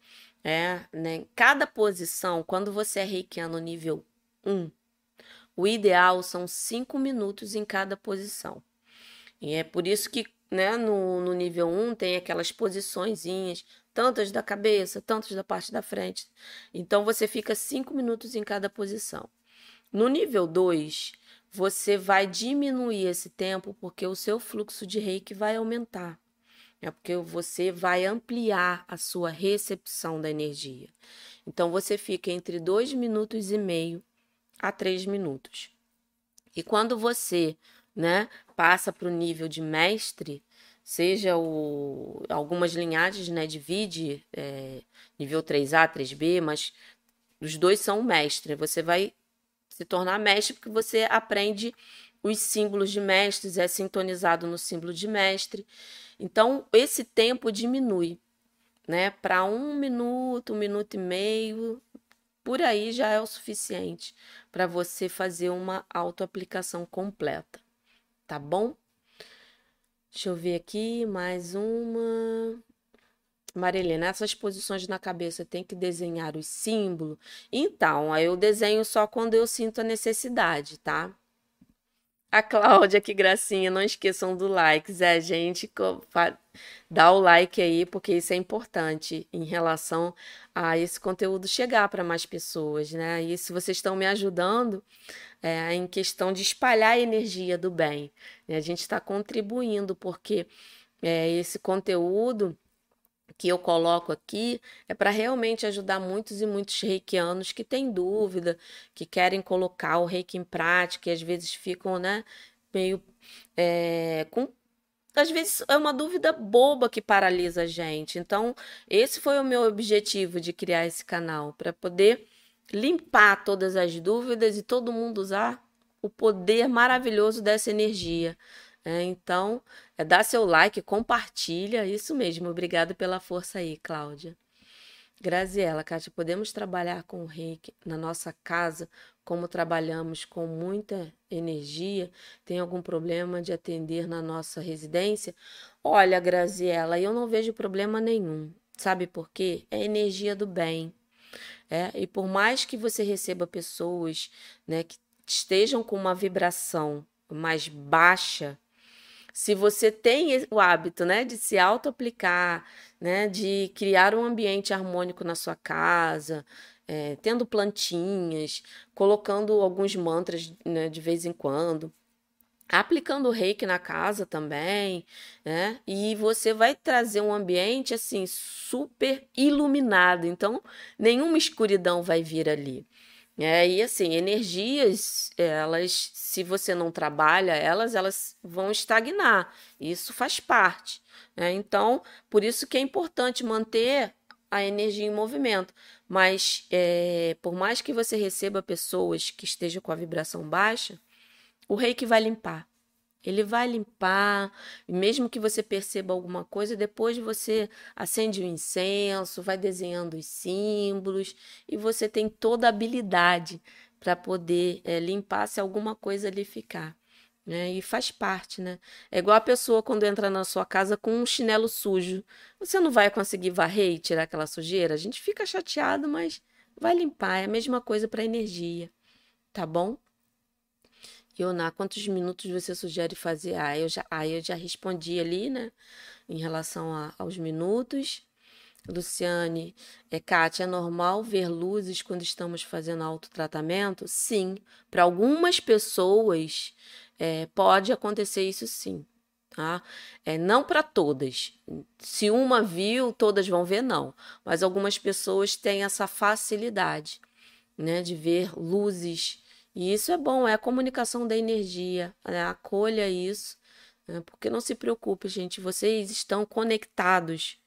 É, né? Cada posição, quando você é reikiano nível 1, o ideal são 5 minutos em cada posição. E é por isso que né, no, no nível 1 tem aquelas posiçõezinhas, tantas da cabeça, tantas da parte da frente. Então você fica 5 minutos em cada posição. No nível 2, você vai diminuir esse tempo porque o seu fluxo de reiki vai aumentar. É porque você vai ampliar a sua recepção da energia. Então você fica entre 2 minutos e meio a 3 minutos. E quando você né, passa para o nível de mestre, seja o, algumas linhagens, né, divide é, nível 3A, 3B, mas os dois são mestre. Você vai se tornar mestre porque você aprende os símbolos de mestres, é sintonizado no símbolo de mestre. Então, esse tempo diminui, né? Para um minuto, um minuto e meio, por aí já é o suficiente para você fazer uma autoaplicação completa tá bom? Deixa eu ver aqui, mais uma. Marilena, essas posições na cabeça tem que desenhar os símbolos? Então, eu desenho só quando eu sinto a necessidade, tá? A Cláudia, que gracinha, não esqueçam do like, Zé, gente, dá o like aí, porque isso é importante em relação a esse conteúdo chegar para mais pessoas, né? E se vocês estão me ajudando é, em questão de espalhar a energia do bem, né? a gente está contribuindo, porque é, esse conteúdo que eu coloco aqui é para realmente ajudar muitos e muitos reikianos que têm dúvida, que querem colocar o reiki em prática e às vezes ficam, né, meio é, com às vezes é uma dúvida boba que paralisa a gente. Então, esse foi o meu objetivo de criar esse canal, para poder limpar todas as dúvidas e todo mundo usar o poder maravilhoso dessa energia. É, então, é, dá seu like, compartilha, isso mesmo. Obrigada pela força aí, Cláudia. Graziela, Kátia, podemos trabalhar com o reiki na nossa casa como trabalhamos com muita energia? Tem algum problema de atender na nossa residência? Olha, Graziela, eu não vejo problema nenhum. Sabe por quê? É energia do bem. É, e por mais que você receba pessoas né, que estejam com uma vibração mais baixa, se você tem o hábito, né, de se auto-aplicar, né, de criar um ambiente harmônico na sua casa, é, tendo plantinhas, colocando alguns mantras né, de vez em quando aplicando reiki na casa também, né? E você vai trazer um ambiente assim super iluminado, então nenhuma escuridão vai vir ali. É, e assim, energias, elas, se você não trabalha elas, elas vão estagnar. Isso faz parte. Né? Então, por isso que é importante manter a energia em movimento. Mas, é, por mais que você receba pessoas que estejam com a vibração baixa, o reiki vai limpar. Ele vai limpar, mesmo que você perceba alguma coisa, depois você acende o incenso, vai desenhando os símbolos e você tem toda a habilidade para poder é, limpar se alguma coisa ali ficar. Né? E faz parte, né? É igual a pessoa quando entra na sua casa com um chinelo sujo. Você não vai conseguir varrer e tirar aquela sujeira? A gente fica chateado, mas vai limpar. É a mesma coisa para energia, tá bom? Ioná, quantos minutos você sugere fazer? Ah, eu já, ah, eu já respondi ali, né? Em relação a, aos minutos. Luciane, é, Kátia, é normal ver luzes quando estamos fazendo autotratamento? Sim. Para algumas pessoas é, pode acontecer isso sim. Tá? É, não para todas. Se uma viu, todas vão ver, não. Mas algumas pessoas têm essa facilidade né, de ver luzes e isso é bom, é a comunicação da energia. Né? Acolha isso, né? porque não se preocupe, gente, vocês estão conectados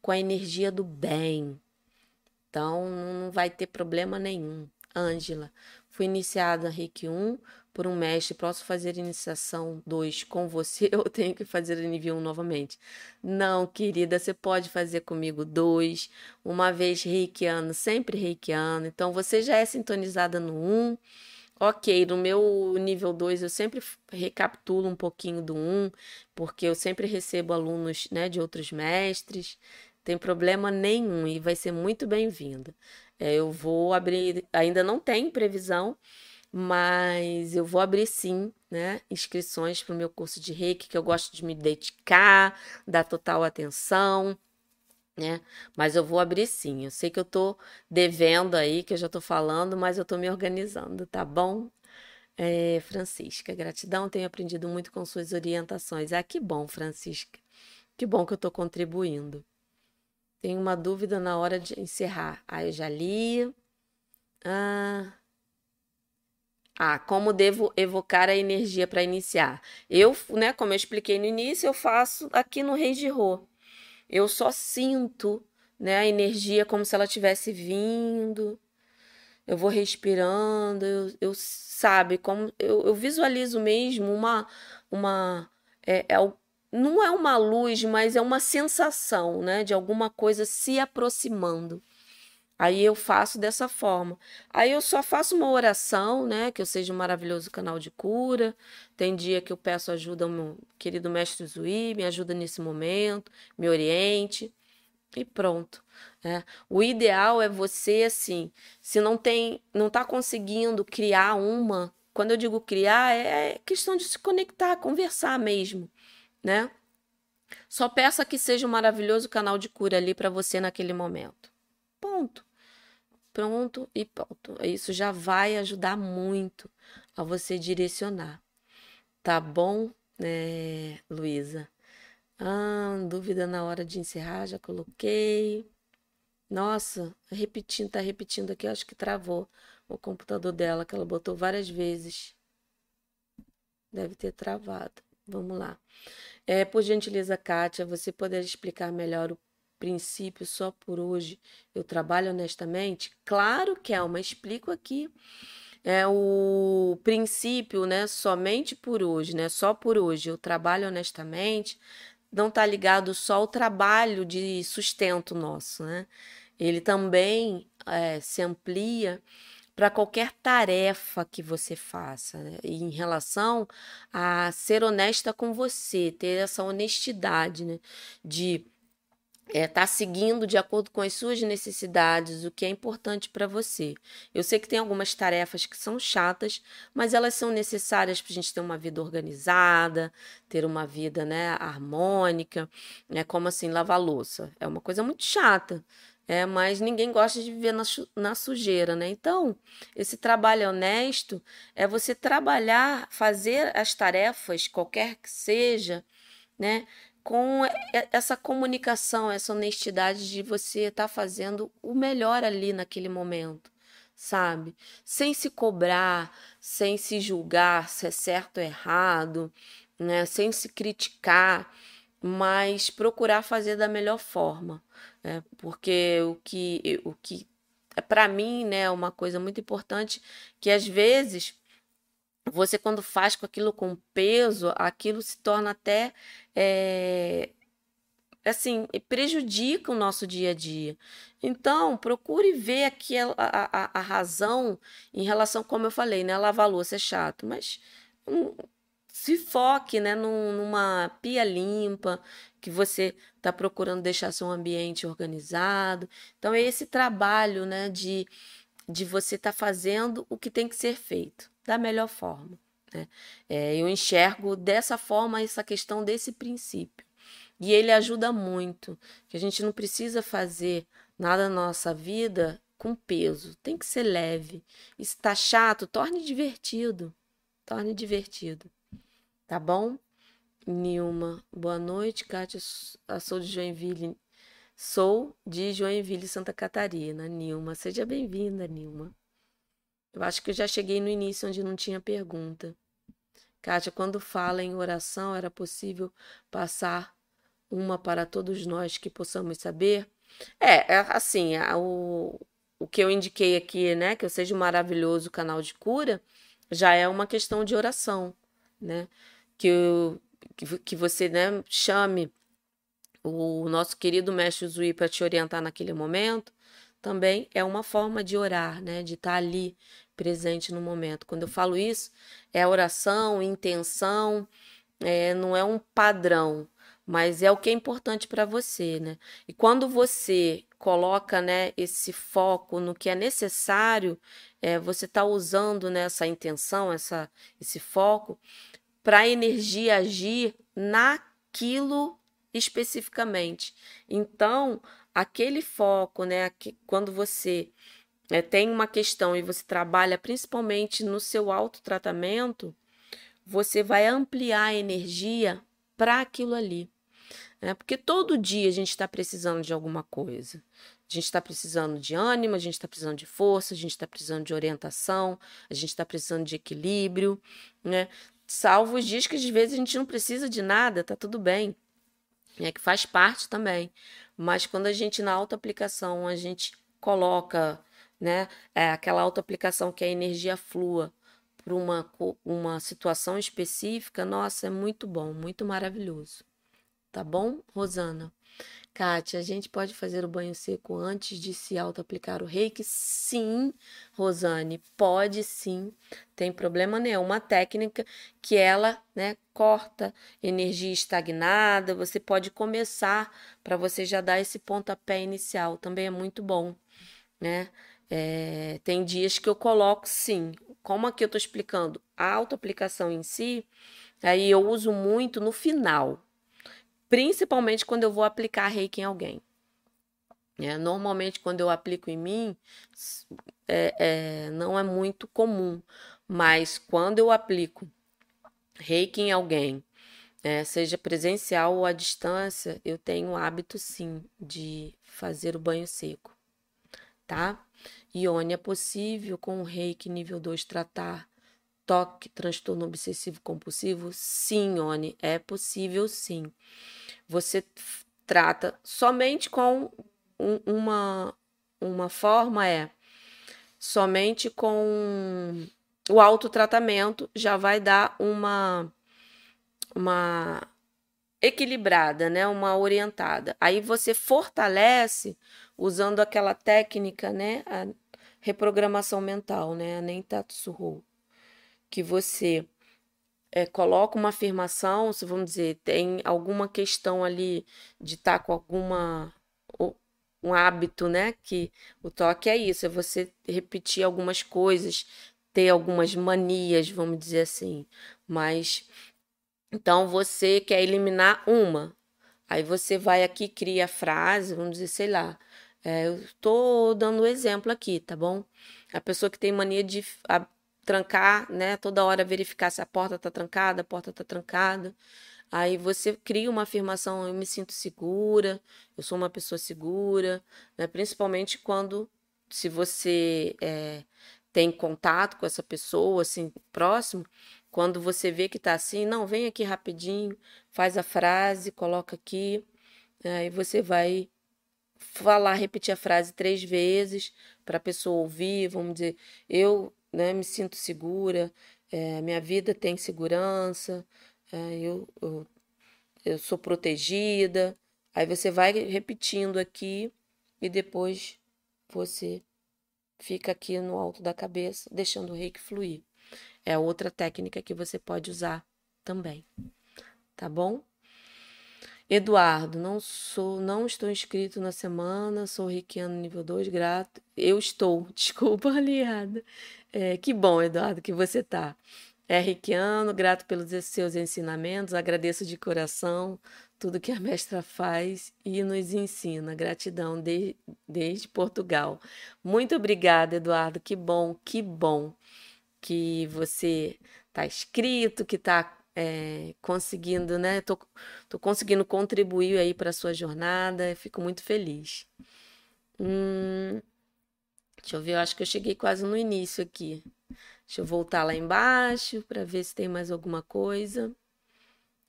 com a energia do bem. Então não vai ter problema nenhum. Ângela, fui iniciada Reiki 1 por um mestre, posso fazer iniciação 2 com você ou tenho que fazer nível 1 novamente? Não, querida, você pode fazer comigo dois, uma vez reikiano, sempre reikiano. Então você já é sintonizada no 1 Ok, no meu nível 2 eu sempre recapitulo um pouquinho do 1, um, porque eu sempre recebo alunos né, de outros mestres, tem problema nenhum e vai ser muito bem-vinda. É, eu vou abrir, ainda não tem previsão, mas eu vou abrir sim, né, inscrições para o meu curso de reiki, que eu gosto de me dedicar, dar total atenção né? Mas eu vou abrir sim. Eu sei que eu tô devendo aí, que eu já tô falando, mas eu tô me organizando, tá bom? É, Francisca, gratidão, tenho aprendido muito com suas orientações. Ah, que bom, Francisca. Que bom que eu tô contribuindo. Tenho uma dúvida na hora de encerrar. Ah, eu já li. Ah, ah como devo evocar a energia para iniciar? Eu, né, como eu expliquei no início, eu faço aqui no Rei de Rô eu só sinto né, a energia como se ela tivesse vindo. Eu vou respirando, eu, eu sabe, como eu, eu visualizo mesmo uma uma é, é, não é uma luz, mas é uma sensação, né, de alguma coisa se aproximando. Aí eu faço dessa forma. Aí eu só faço uma oração, né? Que eu seja um maravilhoso canal de cura. Tem dia que eu peço ajuda ao meu querido mestre Zui, me ajuda nesse momento, me oriente e pronto. É. O ideal é você assim, se não tem, não está conseguindo criar uma, quando eu digo criar é questão de se conectar, conversar mesmo, né? Só peça que seja um maravilhoso canal de cura ali para você naquele momento. Ponto pronto e pronto. Isso já vai ajudar muito a você direcionar. Tá bom, é, Luísa? Ah, dúvida na hora de encerrar, já coloquei. Nossa, repetindo, tá repetindo aqui, acho que travou o computador dela, que ela botou várias vezes. Deve ter travado. Vamos lá. É, por gentileza, Kátia, você poderia explicar melhor o princípio só por hoje eu trabalho honestamente? Claro que é uma explico aqui. É o princípio, né, somente por hoje, né, só por hoje eu trabalho honestamente, não está ligado só ao trabalho de sustento nosso, né? Ele também é, se amplia para qualquer tarefa que você faça, né? em relação a ser honesta com você, ter essa honestidade, né? De está é, tá seguindo de acordo com as suas necessidades, o que é importante para você. Eu sei que tem algumas tarefas que são chatas, mas elas são necessárias para a gente ter uma vida organizada, ter uma vida né, harmônica, né, como assim lavar louça. É uma coisa muito chata. é, mas ninguém gosta de viver na, na sujeira, né? Então, esse trabalho honesto é você trabalhar, fazer as tarefas, qualquer que seja, né? Com essa comunicação, essa honestidade de você estar tá fazendo o melhor ali naquele momento, sabe? Sem se cobrar, sem se julgar se é certo ou errado, né? Sem se criticar, mas procurar fazer da melhor forma, né? Porque o que o que é para mim, né, uma coisa muito importante que às vezes você quando faz com aquilo com peso, aquilo se torna até é, assim, prejudica o nosso dia a dia. Então, procure ver aqui a, a, a razão em relação, como eu falei, né? Lavar louça é chato, mas um, se foque né, num, numa pia limpa, que você está procurando deixar seu ambiente organizado. Então, é esse trabalho né, de, de você estar tá fazendo o que tem que ser feito da melhor forma. Né? É, eu enxergo dessa forma essa questão desse princípio. E ele ajuda muito, que a gente não precisa fazer nada na nossa vida com peso, tem que ser leve. Está chato, torne divertido. Torne divertido. Tá bom? Nilma, boa noite. Kátia, sou de Joinville. Sou de Joinville, Santa Catarina. Nilma, seja bem-vinda, Nilma. Eu acho que eu já cheguei no início onde não tinha pergunta. Kátia, quando fala em oração, era possível passar uma para todos nós que possamos saber? É, é assim, o, o que eu indiquei aqui, né, que eu seja um maravilhoso canal de cura, já é uma questão de oração, né? que, que, que você né, chame o nosso querido mestre Zui para te orientar naquele momento, também é uma forma de orar, né? De estar tá ali presente no momento. Quando eu falo isso, é oração, intenção, é, não é um padrão, mas é o que é importante para você, né? E quando você coloca, né, esse foco no que é necessário, é, você está usando né, essa intenção, essa, esse foco, para a energia agir naquilo especificamente. Então, aquele foco, né, quando você é, tem uma questão e você trabalha principalmente no seu autotratamento, você vai ampliar a energia para aquilo ali. Né? Porque todo dia a gente está precisando de alguma coisa. A gente está precisando de ânimo, a gente está precisando de força, a gente está precisando de orientação, a gente está precisando de equilíbrio, né? Salvo os dias que às vezes a gente não precisa de nada, tá tudo bem. É que faz parte também. Mas quando a gente na auto-aplicação, a gente coloca, né, é aquela auto-aplicação que a energia flua para uma, uma situação específica, nossa, é muito bom, muito maravilhoso. Tá bom, Rosana? Kátia, a gente pode fazer o banho seco antes de se auto-aplicar o reiki? Sim, Rosane, pode sim. Tem problema nenhum. Uma técnica que ela né, corta energia estagnada. Você pode começar para você já dar esse pontapé inicial. Também é muito bom. Né? É, tem dias que eu coloco sim. Como aqui eu estou explicando a auto-aplicação em si, aí eu uso muito no final principalmente quando eu vou aplicar reiki em alguém. É, normalmente, quando eu aplico em mim, é, é, não é muito comum, mas quando eu aplico reiki em alguém, é, seja presencial ou à distância, eu tenho o hábito sim de fazer o banho seco, tá? Ione, é possível com o reiki nível 2 tratar toque, transtorno obsessivo compulsivo? Sim, Oni, é possível sim. Você trata somente com um, uma, uma forma é somente com o autotratamento já vai dar uma uma equilibrada, né, uma orientada. Aí você fortalece usando aquela técnica, né, a reprogramação mental, né, a Nentatsu que você é, coloca uma afirmação, se vamos dizer, tem alguma questão ali de estar tá com alguma um hábito, né? Que o toque é isso, é você repetir algumas coisas, ter algumas manias, vamos dizer assim. Mas então você quer eliminar uma, aí você vai aqui cria a frase, vamos dizer, sei lá, É, eu estou dando um exemplo aqui, tá bom? A pessoa que tem mania de trancar, né? Toda hora verificar se a porta está trancada, a porta está trancada. Aí você cria uma afirmação: eu me sinto segura, eu sou uma pessoa segura, né? Principalmente quando, se você é, tem contato com essa pessoa, assim, próximo, quando você vê que está assim, não, vem aqui rapidinho, faz a frase, coloca aqui, aí você vai falar, repetir a frase três vezes para a pessoa ouvir, vamos dizer, eu né, me sinto segura, é, minha vida tem segurança, é, eu, eu, eu sou protegida. Aí você vai repetindo aqui e depois você fica aqui no alto da cabeça, deixando o reiki fluir. É outra técnica que você pode usar também. Tá bom? Eduardo, não sou, não estou inscrito na semana, sou reikiano nível 2, grato. Eu estou, desculpa, aliada. É, que bom, Eduardo, que você tá. É reikiano, grato pelos seus ensinamentos, agradeço de coração tudo que a mestra faz e nos ensina. Gratidão de, desde Portugal. Muito obrigada, Eduardo. Que bom, que bom que você está inscrito, que está é, conseguindo, né? Tô, tô conseguindo contribuir aí para sua jornada. Fico muito feliz. Hum, deixa eu ver, eu acho que eu cheguei quase no início aqui. Deixa eu voltar lá embaixo para ver se tem mais alguma coisa.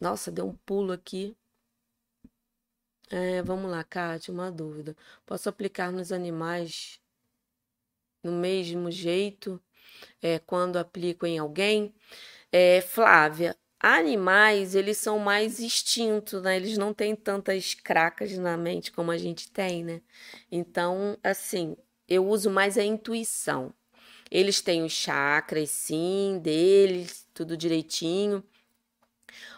Nossa, deu um pulo aqui. É, vamos lá, Kátia, uma dúvida. Posso aplicar nos animais no mesmo jeito é, quando aplico em alguém? É, Flávia, animais, eles são mais instintos, né? Eles não têm tantas cracas na mente como a gente tem, né? Então, assim, eu uso mais a intuição. Eles têm os chakras, sim, deles, tudo direitinho,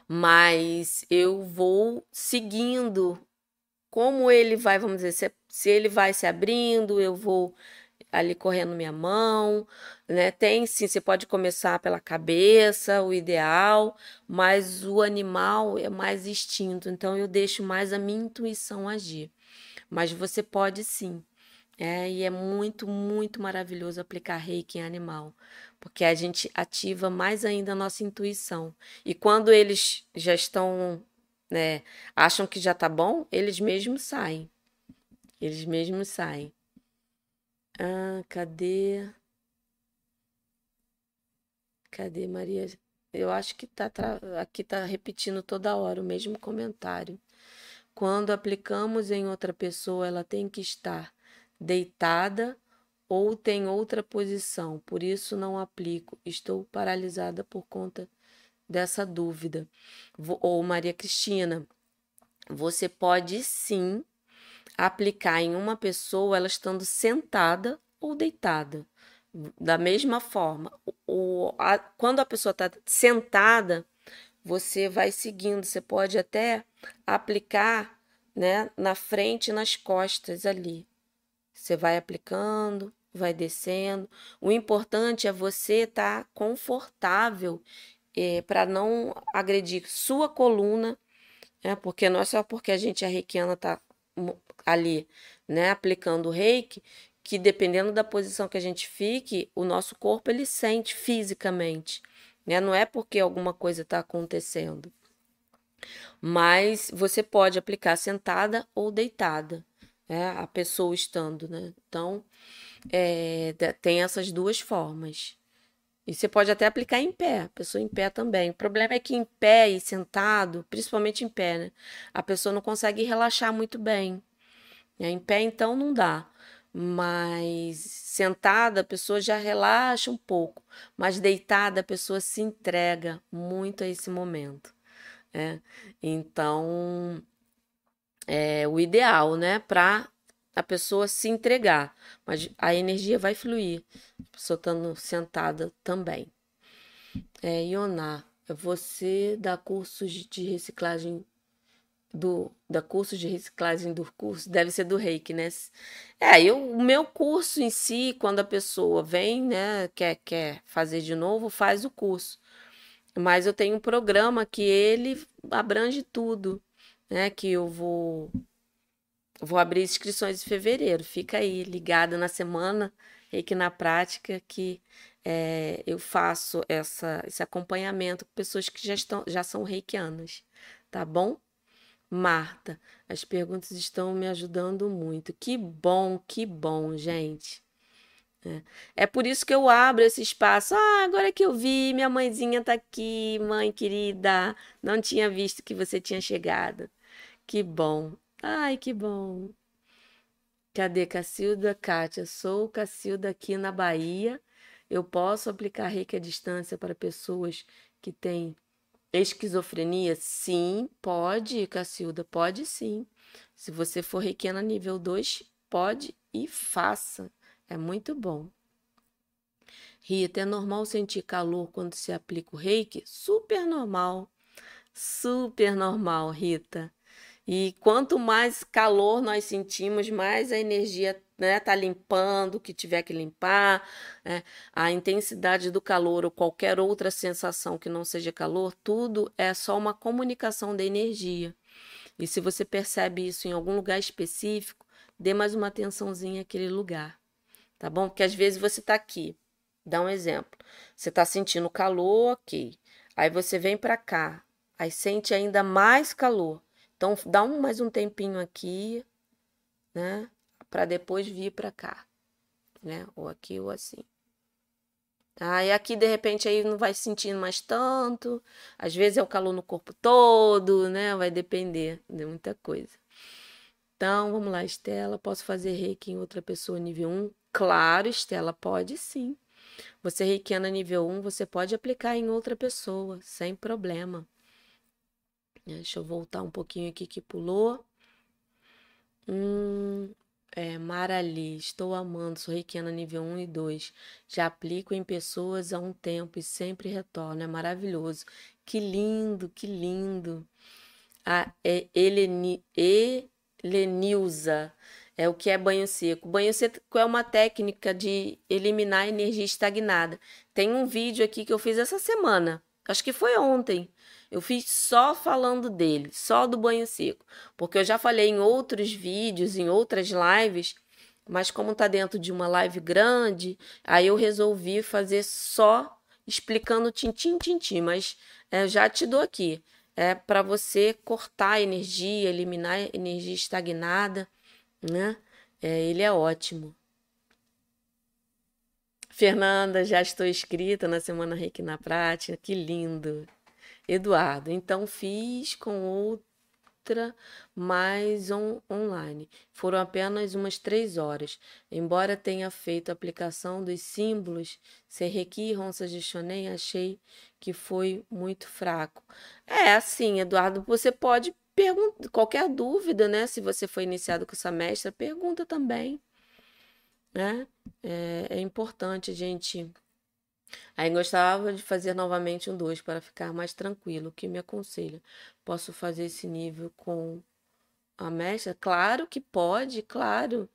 mas eu vou seguindo como ele vai, vamos dizer, se, se ele vai se abrindo, eu vou ali correndo minha mão, né? Tem sim, você pode começar pela cabeça, o ideal, mas o animal é mais instinto, então eu deixo mais a minha intuição agir. Mas você pode sim. É, e é muito, muito maravilhoso aplicar reiki em animal, porque a gente ativa mais ainda a nossa intuição. E quando eles já estão né, acham que já tá bom, eles mesmos saem. Eles mesmos saem. Ah, cadê? Cadê Maria? Eu acho que tá aqui tá repetindo toda hora o mesmo comentário. Quando aplicamos em outra pessoa, ela tem que estar deitada ou tem outra posição. Por isso não aplico. Estou paralisada por conta dessa dúvida. Ou Maria Cristina, você pode sim aplicar em uma pessoa ela estando sentada ou deitada. Da mesma forma, o, a, quando a pessoa está sentada, você vai seguindo, você pode até aplicar né, na frente e nas costas ali. Você vai aplicando, vai descendo. O importante é você estar tá confortável é, para não agredir sua coluna, né? porque não é só porque a gente é reikiana está ali, né, aplicando o reiki, que dependendo da posição que a gente fique, o nosso corpo ele sente fisicamente, né? Não é porque alguma coisa está acontecendo. Mas você pode aplicar sentada ou deitada, né? A pessoa estando, né? Então, é, tem essas duas formas. E você pode até aplicar em pé, a pessoa em pé também. O problema é que em pé e sentado, principalmente em pé, né? A pessoa não consegue relaxar muito bem. Em pé, então, não dá. Mas sentada, a pessoa já relaxa um pouco. Mas deitada, a pessoa se entrega muito a esse momento. Né? Então, é o ideal, né? Para a pessoa se entregar, mas a energia vai fluir, a pessoa estando sentada também. É, Ioná, você dá cursos de reciclagem do da curso de reciclagem do curso, deve ser do Reiki, né? É, eu, o meu curso em si, quando a pessoa vem, né, quer, quer fazer de novo, faz o curso. Mas eu tenho um programa que ele abrange tudo, né? Que eu vou vou abrir inscrições em fevereiro. Fica aí ligada na semana Reiki na prática que é, eu faço essa, esse acompanhamento com pessoas que já, estão, já são reikianas, tá bom? Marta, as perguntas estão me ajudando muito. Que bom, que bom, gente. É. é por isso que eu abro esse espaço. Ah, agora que eu vi, minha mãezinha tá aqui, mãe querida. Não tinha visto que você tinha chegado. Que bom. Ai, que bom. Cadê Cacilda? Kátia, sou Cacilda aqui na Bahia. Eu posso aplicar reiki à distância para pessoas que têm esquizofrenia? Sim, pode, Cacilda, pode sim. Se você for reikiana nível 2, pode e faça. É muito bom. Rita, é normal sentir calor quando se aplica o reiki? Super normal. Super normal, Rita. E quanto mais calor nós sentimos, mais a energia né, tá limpando o que tiver que limpar, né? a intensidade do calor ou qualquer outra sensação que não seja calor, tudo é só uma comunicação da energia. E se você percebe isso em algum lugar específico, dê mais uma atençãozinha àquele lugar, tá bom? Porque às vezes você está aqui, dá um exemplo, você está sentindo calor, ok. Aí você vem para cá, aí sente ainda mais calor. Então, dá um, mais um tempinho aqui, né? Para depois vir para cá, né? Ou aqui ou assim. Aí aqui, de repente, aí não vai sentindo mais tanto. Às vezes é o calor no corpo todo, né? Vai depender de muita coisa. Então, vamos lá, Estela. Posso fazer reiki em outra pessoa nível 1? Claro, Estela, pode sim. Você reikiana nível 1, você pode aplicar em outra pessoa, sem problema. Deixa eu voltar um pouquinho aqui que pulou. Hum, é, Marali, estou amando, sou reikiana nível 1 e 2. Já aplico em pessoas há um tempo e sempre retorno. É maravilhoso. Que lindo, que lindo. A é, Eleni, Elenilza, é o que é banho seco. Banho seco é uma técnica de eliminar energia estagnada. Tem um vídeo aqui que eu fiz essa semana. Acho que foi ontem eu fiz só falando dele, só do banho seco, porque eu já falei em outros vídeos, em outras lives, mas como tá dentro de uma live grande, aí eu resolvi fazer só explicando tintim tintim, mas é, já te dou aqui. É para você cortar a energia, eliminar a energia estagnada, né? É, ele é ótimo. Fernanda, já estou inscrita na Semana Reiki na Prática, que lindo. Eduardo, então fiz com outra mais on, online. Foram apenas umas três horas. Embora tenha feito a aplicação dos símbolos Serrequi e Ronças de Shonen, achei que foi muito fraco. É assim, Eduardo, você pode perguntar qualquer dúvida, né? Se você foi iniciado com essa mestra, pergunta também. Né? É, é importante a gente Aí gostava de fazer novamente um 2 para ficar mais tranquilo. O que me aconselha? Posso fazer esse nível com a mestra? Claro que pode, claro.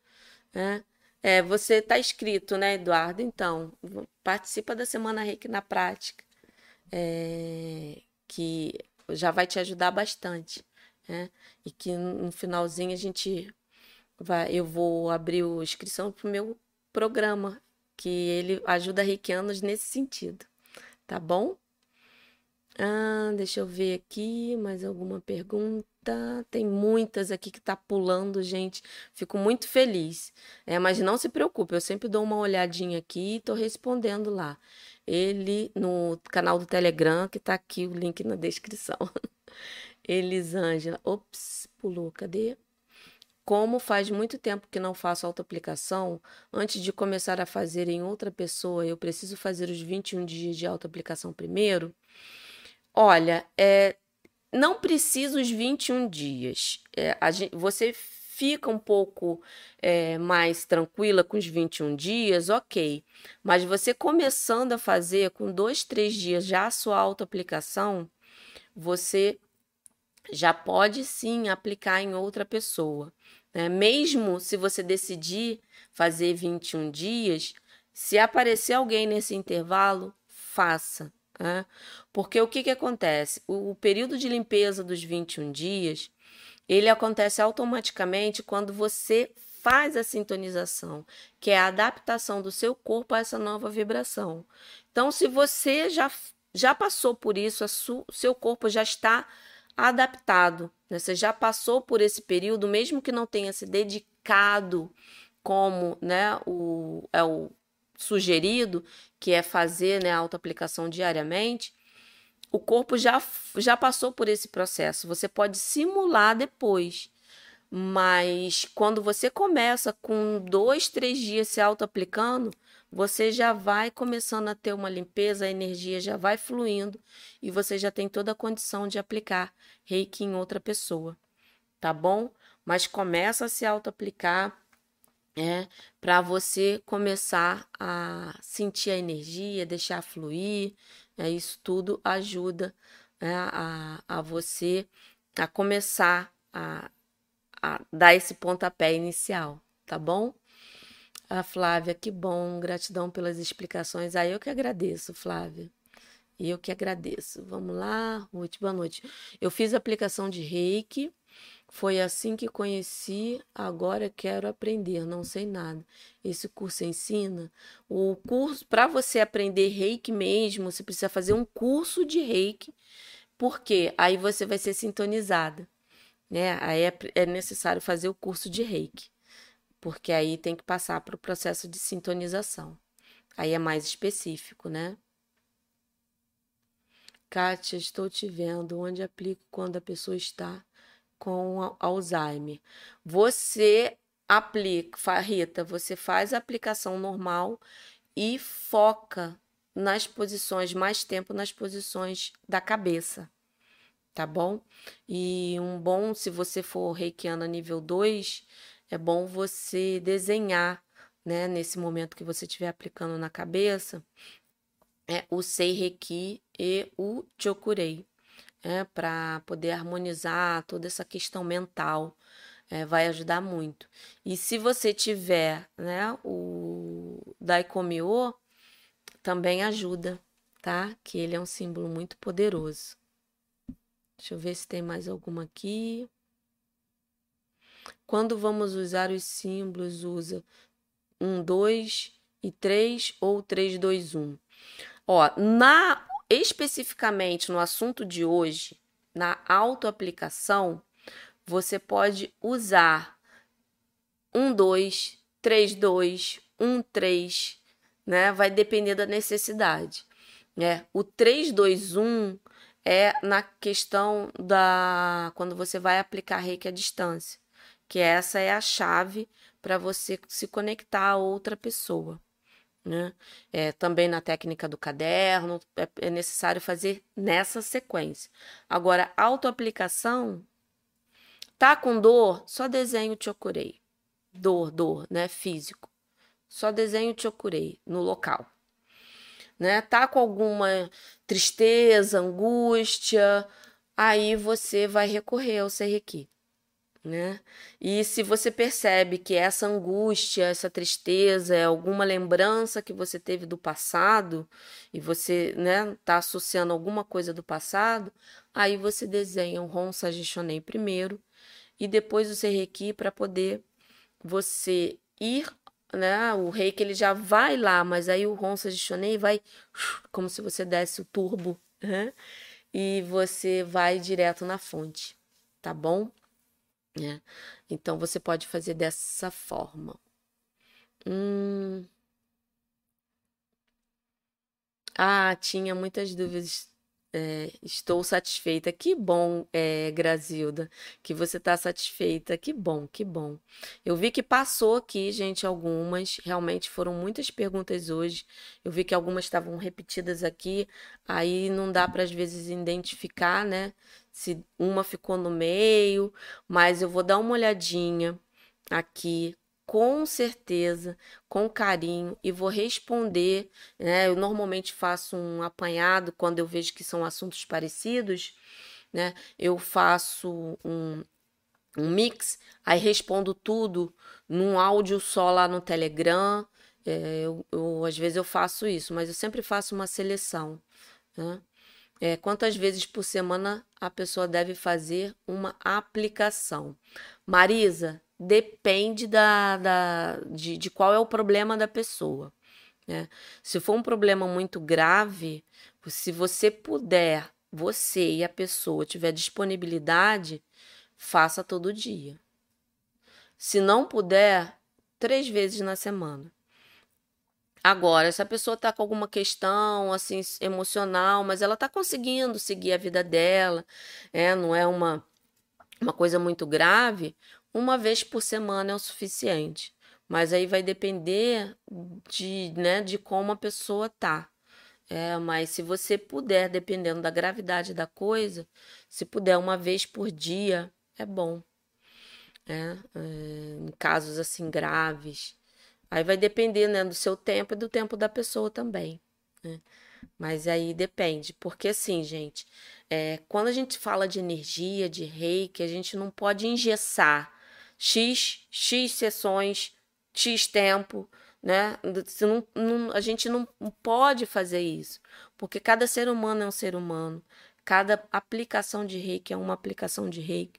Né? É, você está inscrito, né, Eduardo? Então, participa da Semana Reiki na prática, é, que já vai te ajudar bastante. Né? E que no finalzinho a gente vai, eu vou abrir a inscrição para o meu programa que ele ajuda reikianos nesse sentido, tá bom? Ah, deixa eu ver aqui mais alguma pergunta. Tem muitas aqui que tá pulando, gente. Fico muito feliz. É, mas não se preocupe, eu sempre dou uma olhadinha aqui e tô respondendo lá. Ele no canal do Telegram, que tá aqui o link na descrição. Elisângela, ops, pulou, cadê? Como faz muito tempo que não faço autoaplicação, antes de começar a fazer em outra pessoa, eu preciso fazer os 21 dias de autoaplicação primeiro? Olha, é, não precisa os 21 dias. É, gente, você fica um pouco é, mais tranquila com os 21 dias, ok. Mas você começando a fazer com dois, três dias já a sua autoaplicação, você já pode sim aplicar em outra pessoa. Né? Mesmo se você decidir fazer 21 dias, se aparecer alguém nesse intervalo, faça. Né? Porque o que, que acontece? O, o período de limpeza dos 21 dias ele acontece automaticamente quando você faz a sintonização, que é a adaptação do seu corpo a essa nova vibração. Então, se você já, já passou por isso, o seu corpo já está adaptado, né? você já passou por esse período, mesmo que não tenha se dedicado como né, o, é o sugerido, que é fazer né, a autoaplicação diariamente, o corpo já, já passou por esse processo. Você pode simular depois. Mas quando você começa com dois, três dias se auto-aplicando, você já vai começando a ter uma limpeza, a energia já vai fluindo e você já tem toda a condição de aplicar reiki em outra pessoa, tá bom? Mas começa a se auto-aplicar é, para você começar a sentir a energia, deixar fluir, é, isso tudo ajuda é, a, a você a começar a, a dar esse pontapé inicial, tá bom? A Flávia, que bom, gratidão pelas explicações. Aí ah, eu que agradeço, Flávia. Eu que agradeço. Vamos lá, Ruth, boa noite. Eu fiz aplicação de reiki, foi assim que conheci, agora quero aprender, não sei nada. Esse curso ensina. O curso, para você aprender reiki mesmo, você precisa fazer um curso de reiki, porque aí você vai ser sintonizada né? Aí é, é necessário fazer o curso de reiki, porque aí tem que passar para o processo de sintonização. Aí é mais específico, né? Kátia, estou te vendo. Onde aplico quando a pessoa está com Alzheimer? Você aplica, Rita, você faz a aplicação normal e foca nas posições, mais tempo nas posições da cabeça tá bom? E um bom, se você for reikiana nível 2, é bom você desenhar, né, nesse momento que você estiver aplicando na cabeça, é, o Sei Reiki e o Chokurei, é, para poder harmonizar toda essa questão mental. É, vai ajudar muito. E se você tiver né, o Daikomyo, também ajuda, tá? Que ele é um símbolo muito poderoso. Deixa eu ver se tem mais alguma aqui. Quando vamos usar os símbolos, usa 1, 2 e 3 ou 3, 2, 1. Ó, na, especificamente no assunto de hoje, na autoaplicação, você pode usar 1, 2, 3, 2, 1, 3, né? Vai depender da necessidade. Né? O 3, 2, 1 é na questão da quando você vai aplicar reiki à distância, que essa é a chave para você se conectar a outra pessoa. Né? É, também na técnica do caderno, é, é necessário fazer nessa sequência. Agora, autoaplicação, tá com dor? Só desenho chokurei. Dor, dor, né? Físico. Só desenho chokurei no local né? Tá com alguma tristeza, angústia, aí você vai recorrer ao Serrequi, né? E se você percebe que essa angústia, essa tristeza é alguma lembrança que você teve do passado e você, né, tá associando alguma coisa do passado, aí você desenha o Ron Sagichonei primeiro e depois o Serrequi para poder você ir né? O rei que ele já vai lá, mas aí o Ronça de Chonei vai como se você desse o turbo, né? E você vai direto na fonte, tá bom? É. Então você pode fazer dessa forma. Hum. Ah, tinha muitas dúvidas é, estou satisfeita. Que bom, é, Grazilda, que você está satisfeita. Que bom, que bom. Eu vi que passou aqui, gente, algumas. Realmente foram muitas perguntas hoje. Eu vi que algumas estavam repetidas aqui. Aí não dá para, às vezes, identificar, né? Se uma ficou no meio. Mas eu vou dar uma olhadinha aqui com certeza, com carinho e vou responder. Né? Eu normalmente faço um apanhado quando eu vejo que são assuntos parecidos, né? Eu faço um, um mix, aí respondo tudo num áudio só lá no Telegram. É, eu, eu, às vezes eu faço isso, mas eu sempre faço uma seleção. Né? É, quantas vezes por semana a pessoa deve fazer uma aplicação. Marisa, depende da, da, de, de qual é o problema da pessoa. Né? Se for um problema muito grave, se você puder, você e a pessoa tiver disponibilidade, faça todo dia. Se não puder, três vezes na semana. Agora, se a pessoa está com alguma questão assim emocional, mas ela está conseguindo seguir a vida dela, é, não é uma, uma coisa muito grave, uma vez por semana é o suficiente. Mas aí vai depender de, né, de como a pessoa tá. É, mas se você puder, dependendo da gravidade da coisa, se puder uma vez por dia, é bom. É, é, em casos assim graves. Aí vai depender né, do seu tempo e do tempo da pessoa também. Né? Mas aí depende, porque assim, gente, é, quando a gente fala de energia, de reiki, a gente não pode engessar X, X sessões, X tempo, né? Não, não, a gente não pode fazer isso, porque cada ser humano é um ser humano, cada aplicação de reiki é uma aplicação de reiki.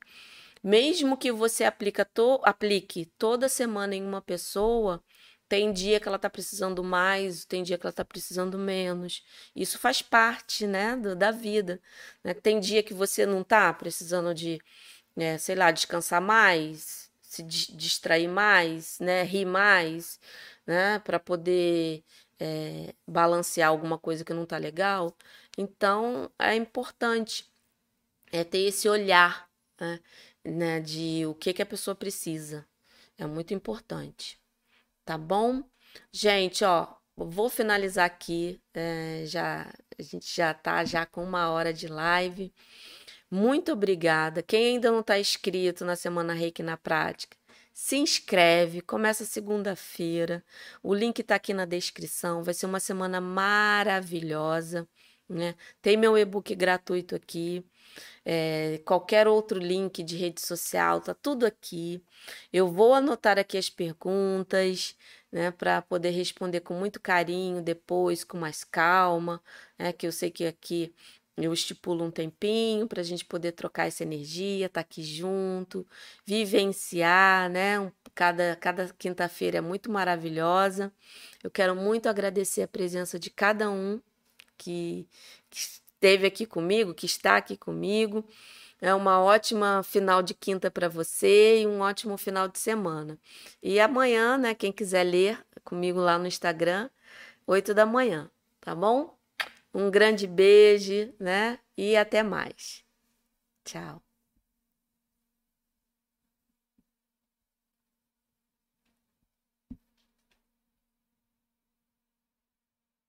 Mesmo que você aplica to, aplique toda semana em uma pessoa, tem dia que ela está precisando mais, tem dia que ela está precisando menos. Isso faz parte, né, do, da vida. Né? Tem dia que você não está precisando de, né, sei lá, descansar mais, se distrair mais, né, rir mais, né, para poder é, balancear alguma coisa que não está legal. Então é importante é ter esse olhar, né, né, de o que que a pessoa precisa. É muito importante tá bom? Gente, ó, vou finalizar aqui. É, já a gente já tá já com uma hora de live. Muito obrigada. Quem ainda não está inscrito na Semana Reiki na Prática, se inscreve. Começa segunda-feira. O link está aqui na descrição. Vai ser uma semana maravilhosa. Né? Tem meu e-book gratuito aqui. É, qualquer outro link de rede social, tá tudo aqui. Eu vou anotar aqui as perguntas, né, para poder responder com muito carinho depois, com mais calma, né, que eu sei que aqui eu estipulo um tempinho para a gente poder trocar essa energia, estar tá aqui junto, vivenciar, né? Um, cada cada quinta-feira é muito maravilhosa. Eu quero muito agradecer a presença de cada um que, que esteve aqui comigo, que está aqui comigo. É uma ótima final de quinta para você e um ótimo final de semana. E amanhã, né, quem quiser ler comigo lá no Instagram, 8 da manhã, tá bom? Um grande beijo, né? E até mais. Tchau.